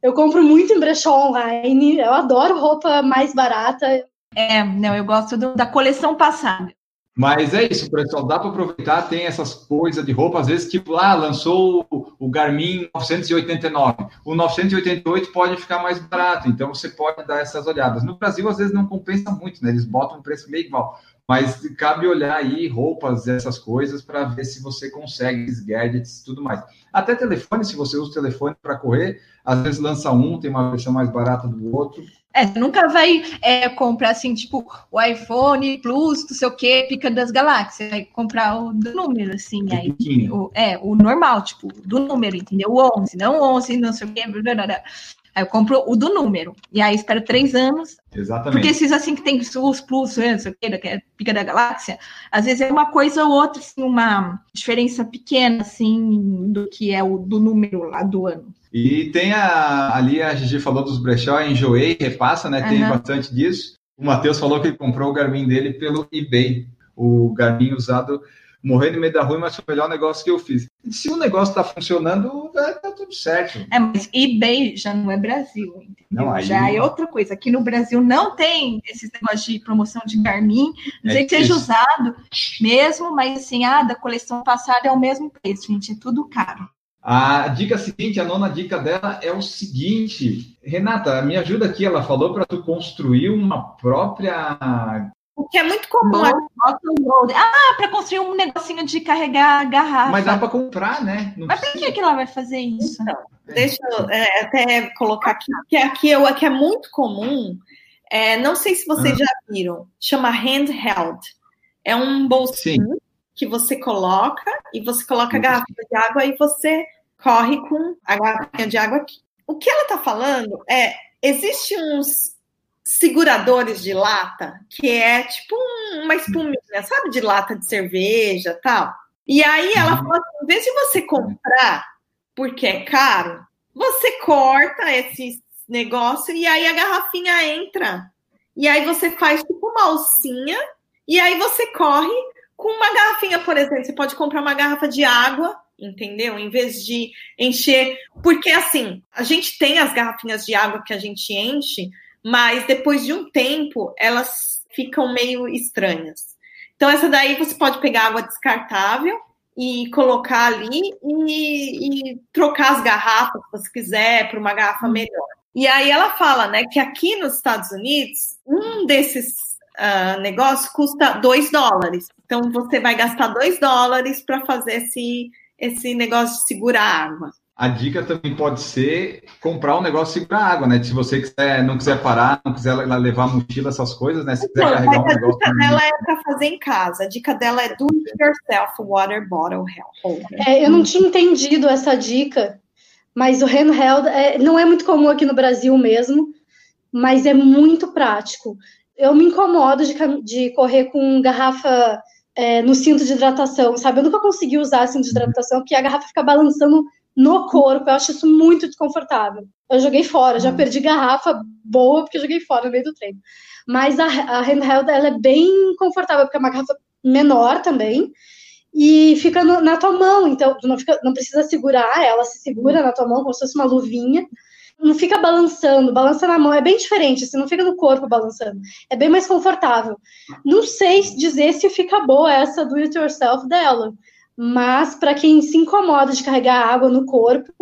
eu compro muito em brechó online, eu adoro roupa mais barata. É, não, eu gosto do, da coleção passada. Mas é isso, pessoal, dá para aproveitar, tem essas coisas de roupa, às vezes, tipo, lá, ah, lançou o Garmin 989, o 988 pode ficar mais barato, então você pode dar essas olhadas. No Brasil, às vezes, não compensa muito, né? Eles botam um preço meio igual, mas cabe olhar aí roupas, essas coisas, para ver se você consegue gadgets e tudo mais. Até telefone, se você usa o telefone para correr, às vezes lança um, tem uma versão mais barata do outro, é, você nunca vai é, comprar assim, tipo, o iPhone Plus, não sei o que, pica das galáxias. Vai comprar o do número, assim. Aí, o, é, o normal, tipo, do número, entendeu? O 11, não 11, não sei o que. Aí eu compro o do número. E aí espero três anos. Exatamente. Porque esses assim que tem os plus, não sei o que, que é pica da galáxia, às vezes é uma coisa ou outra, assim, uma diferença pequena, assim, do que é o do número lá do ano. E tem a, ali, a Gigi falou dos brechó, enjoei, repassa, né? Tem uhum. bastante disso. O Matheus falou que ele comprou o Garmin dele pelo eBay. O Garmin usado, morrendo de medo da rua, mas foi o melhor negócio que eu fiz. Se o negócio está funcionando, vai tá tudo certo. É, mas eBay já não é Brasil, entendeu? Não, aí... Já é outra coisa. Aqui no Brasil não tem esses negócios de promoção de Garmin. Não é sei que seja usado mesmo, mas assim, ah, da coleção passada é o mesmo preço, gente. É tudo caro. A dica seguinte, a nona dica dela é o seguinte, Renata, me ajuda aqui, ela falou para tu construir uma própria o que é muito comum. Ah, para construir um negocinho de carregar garrafa. Mas dá para comprar, né? Não Mas por que, que ela vai fazer isso? Então, deixa eu é, até colocar aqui, que aqui é, que é muito comum. É, não sei se vocês ah. já viram, chama handheld. É um bolsinho Sim que você coloca e você coloca a garrafa de água e você corre com a garrafinha de água aqui. O que ela está falando é, existe uns seguradores de lata que é tipo uma espuminha, sabe, de lata de cerveja tal. E aí ela uhum. fala assim, em vez de você comprar porque é caro, você corta esse negócio e aí a garrafinha entra. E aí você faz tipo uma alcinha e aí você corre com uma garrafinha, por exemplo, você pode comprar uma garrafa de água, entendeu? Em vez de encher. Porque, assim, a gente tem as garrafinhas de água que a gente enche, mas depois de um tempo elas ficam meio estranhas. Então, essa daí você pode pegar água descartável e colocar ali e, e trocar as garrafas, se você quiser, para uma garrafa hum. melhor. E aí ela fala, né, que aqui nos Estados Unidos, um desses uh, negócio custa 2 dólares. Então você vai gastar 2 dólares para fazer esse, esse negócio de segurar água. A dica também pode ser comprar um negócio de segurar água, né? Se você quiser, não quiser parar, não quiser levar mochila, essas coisas, né? Se quiser então, carregar um a negócio. A dica dela é para fazer em casa. A dica dela é do it yourself water bottle holder. É, eu não tinha entendido essa dica, mas o handheld é, não é muito comum aqui no Brasil mesmo, mas é muito prático eu me incomodo de, de correr com garrafa é, no cinto de hidratação, sabe? Eu nunca consegui usar cinto de uhum. hidratação, porque a garrafa fica balançando no corpo, eu acho isso muito desconfortável. Eu joguei fora, já uhum. perdi garrafa boa porque eu joguei fora no meio do treino. Mas a, a handheld, ela é bem confortável, porque é uma garrafa menor também, e fica no, na tua mão, então não, fica, não precisa segurar, ela se segura na tua mão como se fosse uma luvinha, não fica balançando, balança na mão, é bem diferente, assim, não fica no corpo balançando, é bem mais confortável. Não sei dizer se fica boa essa do it yourself dela, mas para quem se incomoda de carregar água no corpo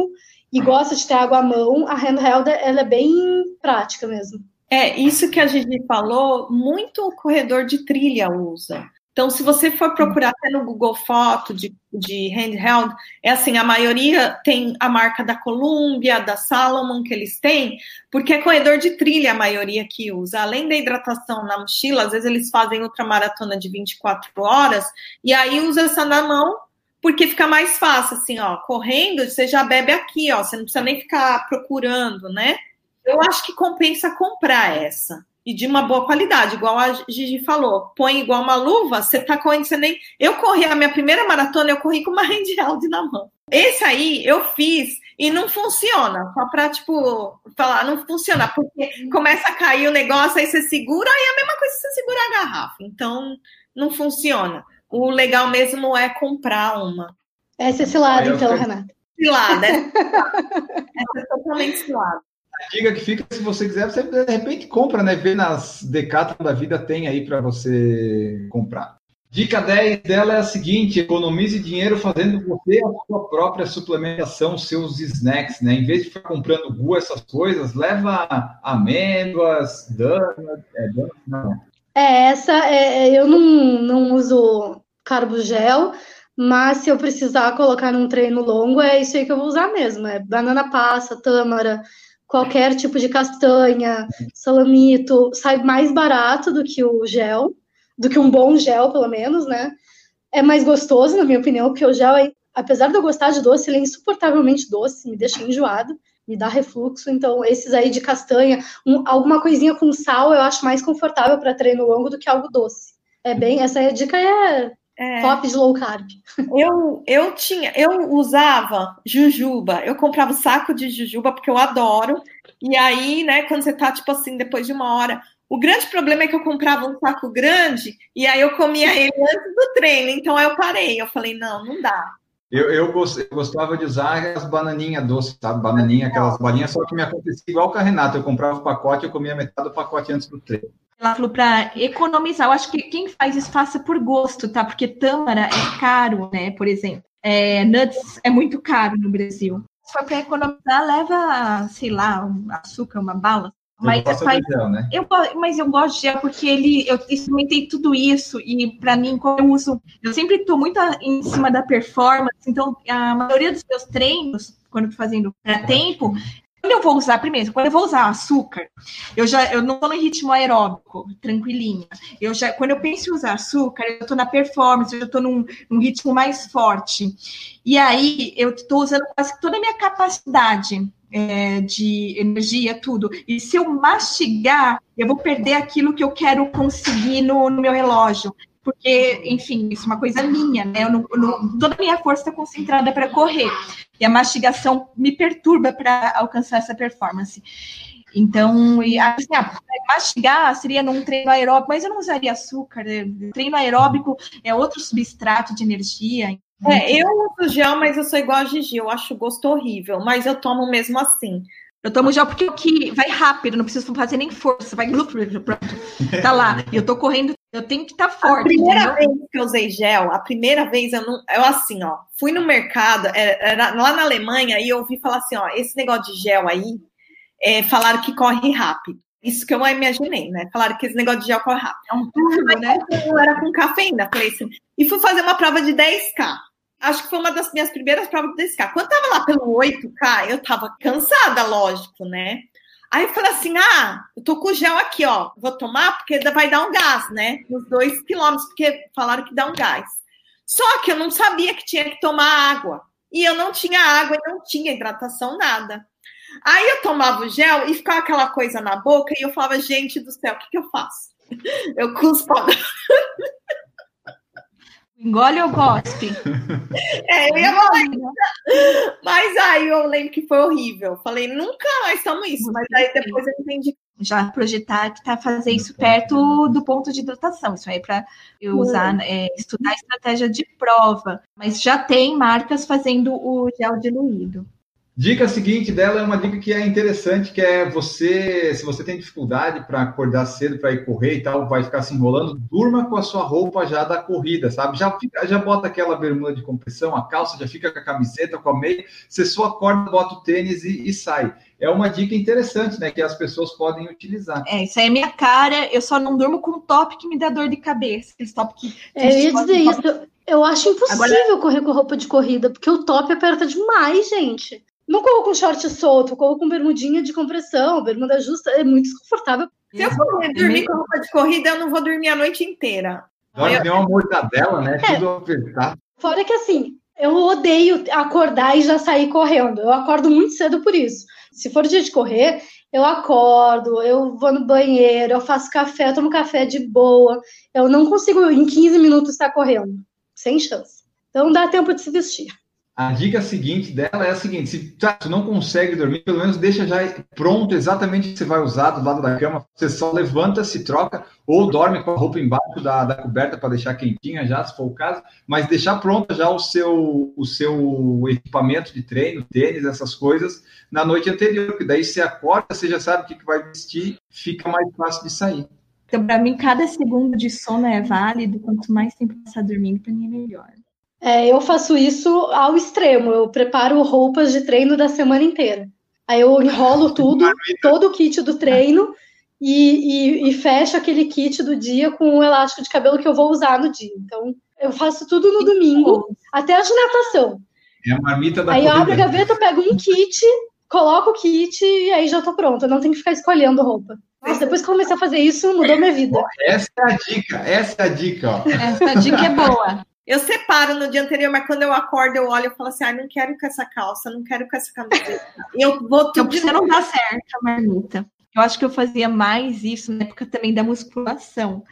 e gosta de ter água à mão, a handheld ela é bem prática mesmo. É, isso que a Gigi falou, muito corredor de trilha usa. Então, se você for procurar até no Google Foto de, de handheld, é assim, a maioria tem a marca da Columbia, da Salomon que eles têm, porque é corredor de trilha a maioria que usa. Além da hidratação na mochila, às vezes eles fazem ultramaratona de 24 horas, e aí usa essa na mão, porque fica mais fácil, assim, ó, correndo, você já bebe aqui, ó, você não precisa nem ficar procurando, né? Eu acho que compensa comprar essa e de uma boa qualidade, igual a Gigi falou. Põe igual uma luva, você tá correndo, você nem. Eu corri a minha primeira maratona, eu corri com uma handheld na mão. Esse aí eu fiz e não funciona. Só pra, tipo, falar, não funciona, porque começa a cair o negócio, aí você segura, aí é a mesma coisa que você segura a garrafa. Então, não funciona. O legal mesmo é comprar uma. Essa é cilada, então, Renata. Cilada, é. Essa é totalmente cilada dica que fica, se você quiser, você de repente compra, né? Vê nas Decathlon da vida, tem aí para você comprar. Dica 10 dela é a seguinte: economize dinheiro fazendo você a sua própria suplementação, seus snacks, né? Em vez de ficar comprando gu, essas coisas, leva amêndoas, dana, é, dana, não. É, essa é, é, eu não, não uso carbogel, mas se eu precisar colocar num treino longo, é isso aí que eu vou usar mesmo. É banana passa, tâmara, qualquer tipo de castanha, salamito, sai mais barato do que o gel, do que um bom gel, pelo menos, né? É mais gostoso, na minha opinião, porque o gel, é, apesar de eu gostar de doce, ele é insuportavelmente doce, me deixa enjoado, me dá refluxo. Então, esses aí de castanha, um, alguma coisinha com sal, eu acho mais confortável para treino longo do que algo doce. É bem, essa dica é é. Top de low carb. Eu, eu tinha, eu usava jujuba, eu comprava saco de jujuba porque eu adoro. E aí, né, quando você tá, tipo assim, depois de uma hora. O grande problema é que eu comprava um saco grande e aí eu comia ele antes do treino. Então aí eu parei. Eu falei, não, não dá. Eu, eu, gostava de usar as bananinhas doces, sabe? Bananinha, aquelas balinhas, só que me acontecia igual com a Renata. Eu comprava o pacote, eu comia metade do pacote antes do treino. Ela falou para economizar. Eu acho que quem faz isso faça por gosto, tá? Porque tâmara é caro, né? Por exemplo, é, nuts é muito caro no Brasil. Se for para economizar, leva, sei lá, um açúcar, uma bala. Mas, faz, gel, né? eu, mas eu gosto de gel porque ele, eu experimentei tudo isso e para mim, como eu uso, eu sempre estou muito em cima da performance, então a maioria dos meus treinos, quando estou fazendo para tempo, quando eu vou usar, primeiro, quando eu vou usar açúcar, eu já eu não estou no ritmo aeróbico, tranquilinha. Eu já, quando eu penso em usar açúcar, eu estou na performance, eu estou num, num, ritmo mais forte. E aí eu estou usando quase toda a minha capacidade é, de energia, tudo. E se eu mastigar, eu vou perder aquilo que eu quero conseguir no, no meu relógio porque, enfim, isso é uma coisa minha, né? Eu não, não, toda a minha força está concentrada para correr. E a mastigação me perturba para alcançar essa performance. Então, e, assim, ah, mastigar seria num treino aeróbico, mas eu não usaria açúcar. Né? Treino aeróbico é outro substrato de energia. É, eu uso gel, mas eu sou igual a Gigi, eu acho gosto horrível, mas eu tomo mesmo assim. Eu tomo gel porque que vai rápido, não preciso fazer nem força, vai pronto, tá lá. E eu tô correndo, eu tenho que estar tá forte. A primeira entendeu? vez que eu usei gel, a primeira vez eu não, eu assim, ó, fui no mercado, era, era lá na Alemanha e eu ouvi falar assim, ó, esse negócio de gel aí, é, falaram que corre rápido. Isso que eu imaginei, né? Falaram que esse negócio de gel corre rápido. É um turbo, né? Eu era com cafeína, falei assim, e fui fazer uma prova de 10K acho que foi uma das minhas primeiras provas do 10K. Quando eu tava lá pelo 8K, eu tava cansada, lógico, né? Aí eu falei assim: ah, eu tô com gel aqui, ó. Vou tomar porque vai dar um gás, né? Nos dois quilômetros, porque falaram que dá um gás. Só que eu não sabia que tinha que tomar água. E eu não tinha água não tinha hidratação, nada. Aí eu tomava o gel e ficava aquela coisa na boca e eu falava, gente do céu, o que, que eu faço? Eu cuspo. Engole ou cospe? É, eu ia falar isso. Mas aí eu lembro que foi horrível. Falei, nunca mais tomo isso. Mas aí depois eu entendi. Já projetar que tá fazer isso perto do ponto de hidratação. Isso aí é para eu usar, é, estudar estratégia de prova. Mas já tem marcas fazendo o gel diluído. Dica seguinte dela é uma dica que é interessante, que é você, se você tem dificuldade para acordar cedo para ir correr e tal, vai ficar se enrolando, durma com a sua roupa já da corrida, sabe? Já fica, já bota aquela bermuda de compressão, a calça já fica com a camiseta, com a meia, você só acorda, bota o tênis e, e sai. É uma dica interessante, né, que as pessoas podem utilizar. É, isso aí é minha cara, eu só não durmo com um top que me dá dor de cabeça, esse top que... É, eu ia dizer isso, eu acho impossível Agora... correr com roupa de corrida, porque o top aperta demais, gente. Não corro com short solto, corro com bermudinha de compressão, bermuda justa, é muito desconfortável. Se eu for dormir com roupa de corrida, eu não vou dormir a noite inteira. Agora tem uma mortadela, né? É. Tudo apertado. Fora que assim, eu odeio acordar e já sair correndo. Eu acordo muito cedo por isso. Se for dia de correr, eu acordo, eu vou no banheiro, eu faço café, eu tomo café de boa. Eu não consigo em 15 minutos estar correndo. Sem chance. Então dá tempo de se vestir. A dica seguinte dela é a seguinte: se tá, tu não consegue dormir, pelo menos deixa já pronto exatamente o que você vai usar do lado da cama. Você só levanta, se troca, ou dorme com a roupa embaixo da, da coberta para deixar quentinha já, se for o caso, mas deixar pronto já o seu, o seu equipamento de treino, tênis, essas coisas, na noite anterior, que daí você acorda, você já sabe o que, que vai vestir, fica mais fácil de sair. Então, para mim, cada segundo de sono é válido, quanto mais tempo passar dormindo, para mim é melhor. É, eu faço isso ao extremo. Eu preparo roupas de treino da semana inteira. Aí eu enrolo tudo, todo o kit do treino e, e, e, fecho aquele kit do dia com o elástico de cabelo que eu vou usar no dia. Então, eu faço tudo no domingo, até a de natação. É a marmita da Aí eu abro a gaveta, pego um kit, coloco o kit e aí já tô pronta. Eu não tenho que ficar escolhendo roupa. Mas depois que comecei a fazer isso, mudou minha vida. Essa é a dica, essa é a dica, ó. Essa dica é boa. Eu separo no dia anterior, mas quando eu acordo, eu olho e falo assim: ah, não quero com essa calça, não quero com essa camiseta. eu vou tudo. Então, você não dá certo, marmita. Eu acho que eu fazia mais isso na época também da musculação,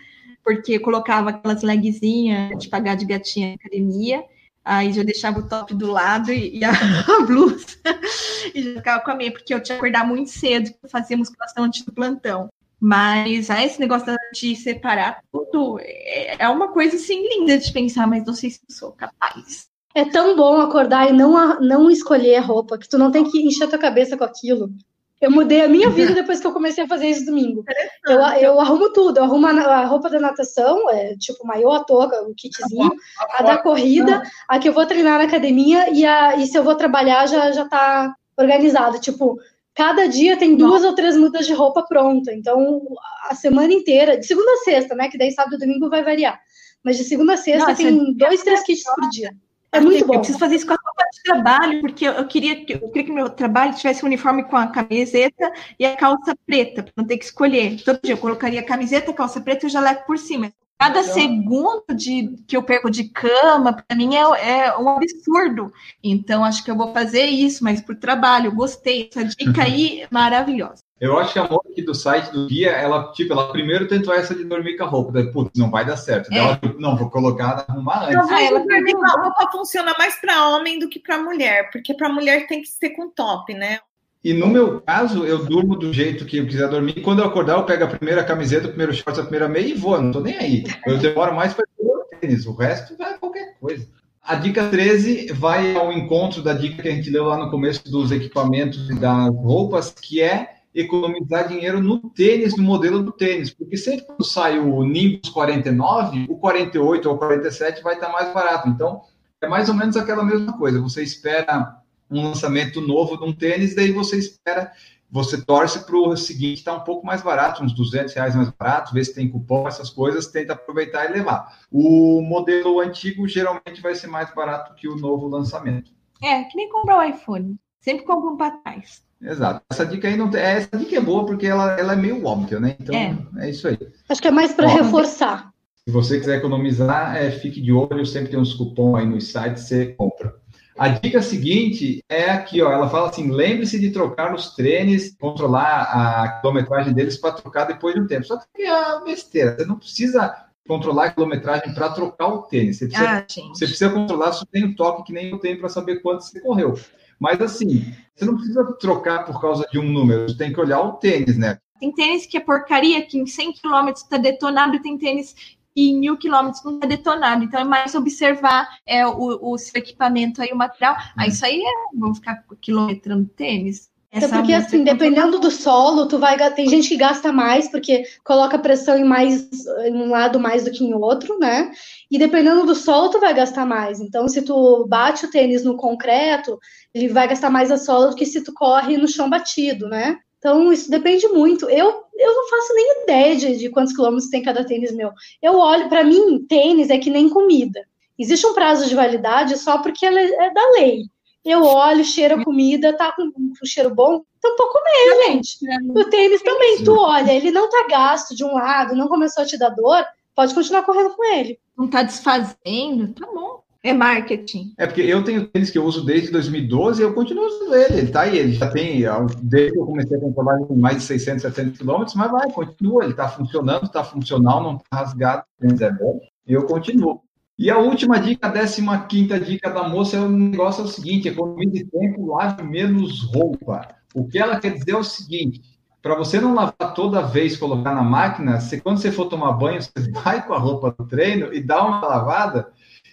porque eu colocava aquelas legzinhas de pagar de gatinha na academia, aí já deixava o top do lado e, e a, a blusa, e já ficava com a minha, porque eu tinha que acordar muito cedo, fazia musculação antes do plantão. Mas ah, esse negócio de separar tudo é, é uma coisa assim linda de pensar, mas não sei se eu sou capaz. É tão bom acordar e não, não escolher a roupa, que tu não tem que encher tua cabeça com aquilo. Eu mudei a minha vida depois que eu comecei a fazer isso domingo. Eu, eu arrumo tudo, eu arrumo a, a roupa da natação, é, tipo maiô, a touca, o kitzinho, a da corrida, a que eu vou treinar na academia e, a, e se eu vou trabalhar já, já tá organizado. Tipo, cada dia tem duas Nossa. ou três mudas de roupa pronta. Então, a semana inteira, de segunda a sexta, né? Que daí sábado e domingo vai variar. Mas de segunda a sexta Nossa, tem dois, três kits por dia. É muito bom. Eu preciso fazer isso com a roupa de trabalho, porque eu queria, eu queria que meu trabalho tivesse um uniforme com a camiseta e a calça preta, para não ter que escolher. Todo dia eu colocaria a camiseta, a calça preta e já levo por cima. Cada então... segundo de, que eu perco de cama, para mim, é, é, um absurdo. Então, acho que eu vou fazer isso, mas por trabalho, gostei. Essa dica aí é maravilhosa. Eu acho que a moça aqui do site do guia, ela, tipo, ela primeiro tentou essa de dormir com a roupa, daí, putz, não vai dar certo. É. Ela, não, vou colocar, arrumar antes. Não, ela dormir com a roupa funciona mais para homem do que para mulher, porque para mulher tem que ser com top, né? E no meu caso, eu durmo do jeito que eu quiser dormir. Quando eu acordar, eu pego a primeira camiseta, o primeiro short, a primeira meia e vou. Não tô nem aí. Eu demoro mais para o tênis. O resto vai qualquer coisa. A dica 13 vai ao encontro da dica que a gente leu lá no começo dos equipamentos e das roupas, que é economizar dinheiro no tênis, no modelo do tênis. Porque sempre quando sai o Nimbus 49, o 48 ou o 47 vai estar mais barato. Então, é mais ou menos aquela mesma coisa. Você espera um lançamento novo de um tênis, daí você espera, você torce para o seguinte estar tá um pouco mais barato, uns 200 reais mais barato, vê se tem cupom, essas coisas, tenta aproveitar e levar. O modelo antigo geralmente vai ser mais barato que o novo lançamento. É, que nem comprar o iPhone. Sempre compra um para trás. Exato. Essa dica aí não tem. Essa dica é boa porque ela, ela é meio óbvia, né? Então é, é isso aí. Acho que é mais para reforçar. Se você quiser economizar, é, fique de olho, sempre tem uns cupons aí nos sites, você compra. A dica seguinte é aqui, ó. Ela fala assim: lembre-se de trocar os treinos, controlar a quilometragem deles para trocar depois de um tempo. Só que é besteira. Você não precisa controlar a quilometragem para trocar o tênis. Você precisa, ah, você precisa controlar se tem um toque que nem eu tenho para saber quanto você correu. Mas assim, você não precisa trocar por causa de um número. Você tem que olhar o tênis, né? Tem tênis que é porcaria, que em 100 km está detonado, e tem tênis e em mil quilômetros não está detonado. Então é mais observar é, o, o seu equipamento aí, o material. Ah, isso aí é, vamos ficar quilometrando tênis. É porque assim, dependendo do solo, tu vai tem gente que gasta mais porque coloca pressão em mais em um lado mais do que em outro, né? E dependendo do solo, tu vai gastar mais. Então, se tu bate o tênis no concreto, ele vai gastar mais a sola do que se tu corre no chão batido, né? Então, isso depende muito. Eu, eu não faço nem ideia de, de quantos quilômetros tem cada tênis meu. Eu olho, para mim, tênis é que nem comida. Existe um prazo de validade só porque ela é da lei. Eu olho, cheiro a comida, tá com um cheiro bom, então tô comendo, gente. O tênis também, tu olha, ele não tá gasto de um lado, não começou a te dar dor, pode continuar correndo com ele. Não tá desfazendo, tá bom. É marketing. É porque eu tenho tênis que eu uso desde 2012 e eu continuo usando ele. Ele tá aí, ele já tem, desde que eu comecei a controlar mais de 600, 700 quilômetros, mas vai, continua. Ele tá funcionando, tá funcional, não tá rasgado, tênis é bom. E eu continuo. E a última dica, a 15 quinta dica da moça é o negócio é o seguinte: economize tempo, lave menos roupa. O que ela quer dizer é o seguinte: para você não lavar toda vez, colocar na máquina, você, quando você for tomar banho, você vai com a roupa do treino e dá uma lavada.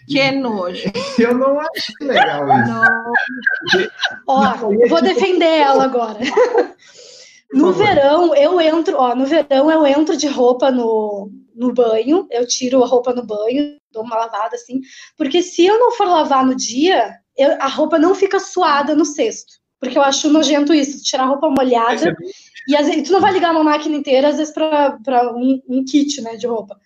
Que é nojo. Eu não acho legal isso. Ó, eu vou defender ela agora. No verão, eu entro, ó, no verão eu entro de roupa no, no banho, eu tiro a roupa no banho, dou uma lavada assim, porque se eu não for lavar no dia, eu, a roupa não fica suada no cesto. Porque eu acho nojento isso, tirar a roupa molhada. É e às vezes tu não vai ligar uma máquina inteira, às vezes, para um, um kit né, de roupa.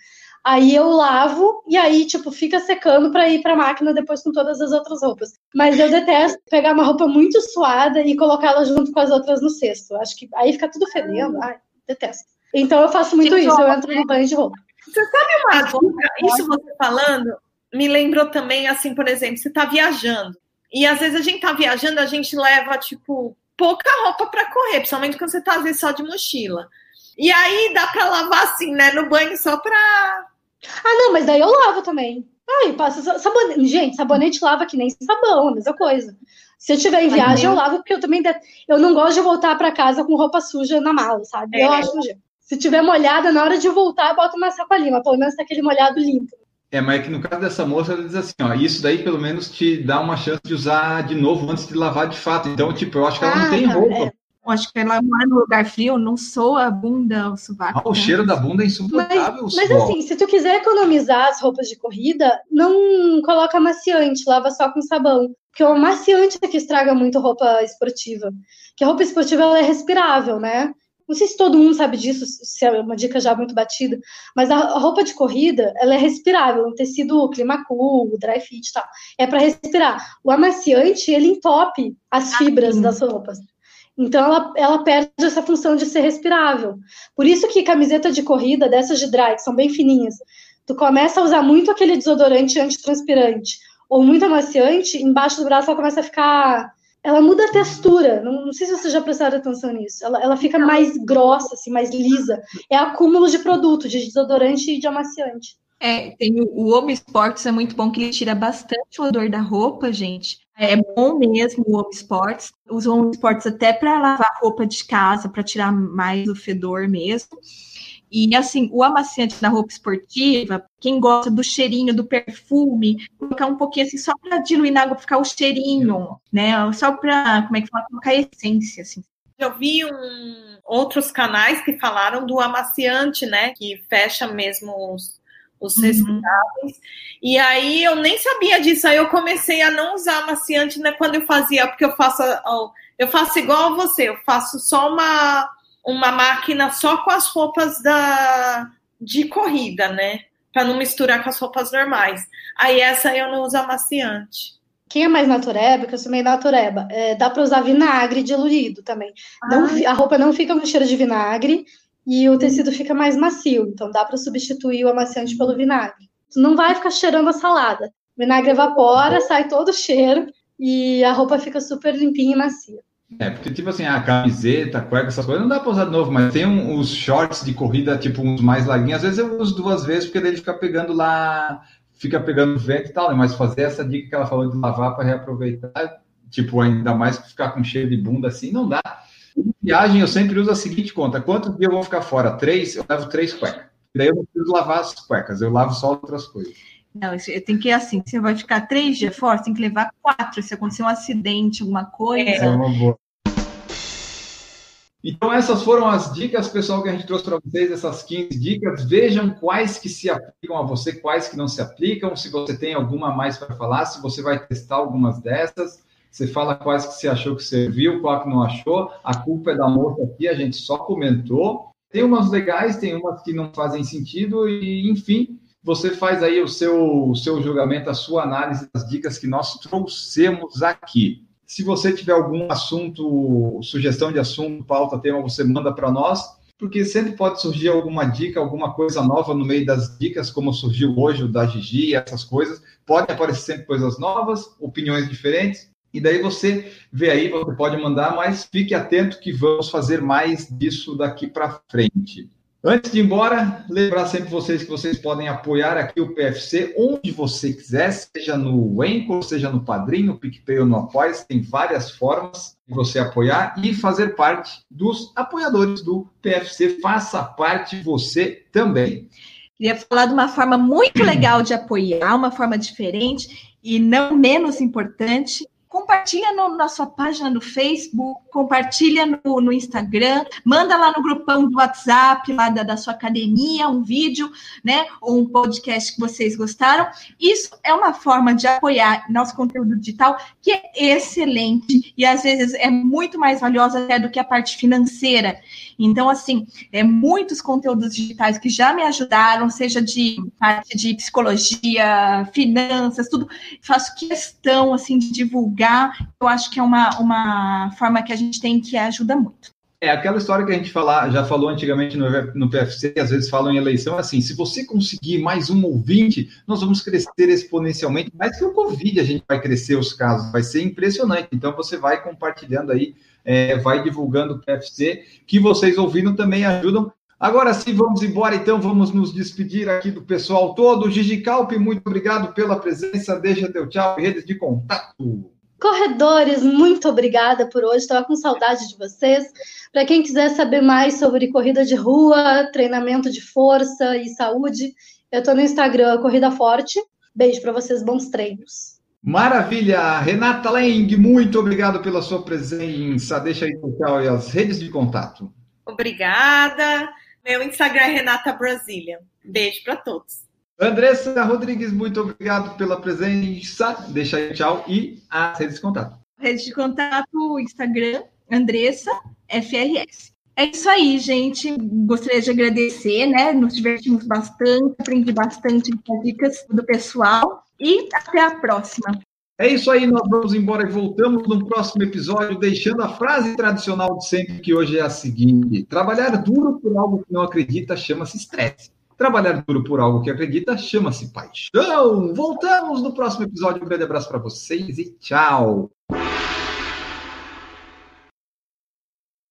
Aí eu lavo e aí, tipo, fica secando para ir para a máquina depois com todas as outras roupas. Mas eu detesto pegar uma roupa muito suada e colocar ela junto com as outras no cesto. Acho que aí fica tudo fedendo. Ai, detesto. Então eu faço muito isso, eu entro no banho de roupa. Você sabe uma coisa? Isso você falando me lembrou também, assim, por exemplo, você tá viajando. E às vezes a gente tá viajando, a gente leva, tipo, pouca roupa para correr, principalmente quando você tá, às vezes, só de mochila. E aí dá para lavar assim, né, no banho só pra. Ah, não, mas daí eu lavo também. Ai, passa sabonete. Gente, sabonete lava que nem sabão, a mesma coisa. Se eu tiver em viagem, eu lavo, porque eu também eu não gosto de voltar para casa com roupa suja na mala, sabe? É. Eu acho Se tiver molhada, na hora de voltar, bota uma sacolinha, mas pelo menos tá aquele molhado limpo. É, mas é que no caso dessa moça, ela diz assim, ó, isso daí pelo menos te dá uma chance de usar de novo antes de lavar de fato. Então, tipo, eu acho que ela ah, não tem tá, roupa. É. Eu acho que ela mora no lugar frio, não soa a bunda, o sovaco. Ah, o né? cheiro da bunda é insuportável. Mas, mas assim, se tu quiser economizar as roupas de corrida, não coloca amaciante, lava só com sabão. Porque o amaciante é que estraga muito roupa esportiva. Que a roupa esportiva ela é respirável, né? Não sei se todo mundo sabe disso, se é uma dica já muito batida, mas a roupa de corrida, ela é respirável, um tecido climacool, dry fit e tal. É para respirar. O amaciante, ele entope as ah, fibras das roupas. Então ela, ela perde essa função de ser respirável. Por isso que camiseta de corrida, dessas de dry, que são bem fininhas, tu começa a usar muito aquele desodorante antitranspirante ou muito amaciante, embaixo do braço ela começa a ficar ela muda a textura. Não, não, sei se vocês já prestaram atenção nisso. Ela, ela fica mais grossa, assim, mais lisa. É acúmulo de produto, de desodorante e de amaciante. É, tem o, o Home Sports, é muito bom que ele tira bastante o odor da roupa, gente. É bom mesmo o Home Sports. Usa o Home Sports até para lavar roupa de casa, para tirar mais o fedor mesmo. E assim, o amaciante na roupa esportiva, quem gosta do cheirinho do perfume, colocar um pouquinho assim, só para diluir na água, ficar o cheirinho, né? Só para, como é que fala, colocar essência, assim. Eu vi um, outros canais que falaram do amaciante, né? Que fecha mesmo os, os uhum. E aí eu nem sabia disso. Aí eu comecei a não usar amaciante né, quando eu fazia, porque eu faço, eu faço igual a você, eu faço só uma uma máquina só com as roupas da, de corrida, né? Para não misturar com as roupas normais. Aí essa eu não uso amaciante. Quem é mais natureba, que eu sou meio natureba, é, dá para usar vinagre diluído também. Não, a roupa não fica com cheiro de vinagre e o tecido fica mais macio. Então dá para substituir o amaciante pelo vinagre. Não vai ficar cheirando a salada. O vinagre evapora, sai todo o cheiro e a roupa fica super limpinha e macia. É, porque, tipo assim, a camiseta, cueca, essas coisas, não dá pra usar de novo, mas tem um, os shorts de corrida, tipo, uns mais larguinhos. Às vezes eu uso duas vezes, porque daí ele fica pegando lá, fica pegando vento e tal, né? Mas fazer essa dica que ela falou de lavar para reaproveitar, tipo, ainda mais que ficar com cheiro de bunda assim, não dá. Em viagem, eu sempre uso a seguinte conta: quantos dias eu vou ficar fora? Três, eu levo três cuecas. Daí eu não preciso lavar as cuecas, eu lavo só outras coisas. Não, eu tenho que ir assim, você vai ficar três dias fora, tem que levar quatro, se acontecer um acidente, alguma coisa. É, uma boa. Então, essas foram as dicas, pessoal, que a gente trouxe para vocês, essas 15 dicas. Vejam quais que se aplicam a você, quais que não se aplicam. Se você tem alguma mais para falar, se você vai testar algumas dessas, você fala quais que você achou que serviu, qual que não achou. A culpa é da moça aqui, a gente só comentou. Tem umas legais, tem umas que não fazem sentido, e enfim, você faz aí o seu, o seu julgamento, a sua análise das dicas que nós trouxemos aqui. Se você tiver algum assunto, sugestão de assunto, pauta, tema, você manda para nós, porque sempre pode surgir alguma dica, alguma coisa nova no meio das dicas, como surgiu hoje o da Gigi, essas coisas. Podem aparecer sempre coisas novas, opiniões diferentes. E daí você vê aí, você pode mandar, mas fique atento que vamos fazer mais disso daqui para frente. Antes de ir embora, lembrar sempre vocês que vocês podem apoiar aqui o PFC onde você quiser, seja no Enco, seja no Padrinho, no PicPay ou no Apoia, tem várias formas de você apoiar e fazer parte dos apoiadores do PFC. Faça parte você também. Queria falar de uma forma muito legal de apoiar, uma forma diferente e não menos importante, compartilha no, na sua página do Facebook, compartilha no, no, Instagram, manda lá no grupão do WhatsApp, lá da, da sua academia, um vídeo, né, ou um podcast que vocês gostaram. Isso é uma forma de apoiar nosso conteúdo digital que é excelente e às vezes é muito mais valiosa até do que a parte financeira. Então, assim, é muitos conteúdos digitais que já me ajudaram, seja de parte de psicologia, finanças, tudo. Faço questão, assim, de divulgar. Eu acho que é uma, uma forma que a gente tem que ajuda muito. É aquela história que a gente fala, já falou antigamente no, no PFC, às vezes falam em eleição, assim, se você conseguir mais um ouvinte, nós vamos crescer exponencialmente, mais que o Covid a gente vai crescer os casos, vai ser impressionante. Então você vai compartilhando aí é, vai divulgando o PFC, que vocês ouvindo também ajudam. Agora sim, vamos embora, então, vamos nos despedir aqui do pessoal todo. Gigi Calp, muito obrigado pela presença, deixa teu tchau redes de contato. Corredores, muito obrigada por hoje, estava com saudade de vocês. Para quem quiser saber mais sobre corrida de rua, treinamento de força e saúde, eu estou no Instagram Corrida Forte. Beijo para vocês, bons treinos. Maravilha! Renata Leng, muito obrigado pela sua presença. Deixa aí o tchau e as redes de contato. Obrigada. Meu Instagram é Renata Brasília. Beijo para todos. Andressa Rodrigues, muito obrigado pela presença. Deixa aí tchau e as redes de contato. Rede de contato, Instagram, Andressa FRS. É isso aí, gente. Gostaria de agradecer, né? Nos divertimos bastante, aprendi bastante com as dicas do pessoal. E até a próxima. É isso aí, nós vamos embora e voltamos no próximo episódio, deixando a frase tradicional de sempre, que hoje é a seguinte: trabalhar duro por algo que não acredita chama-se estresse. Trabalhar duro por algo que acredita chama-se paixão. Voltamos no próximo episódio. Um grande abraço para vocês e tchau.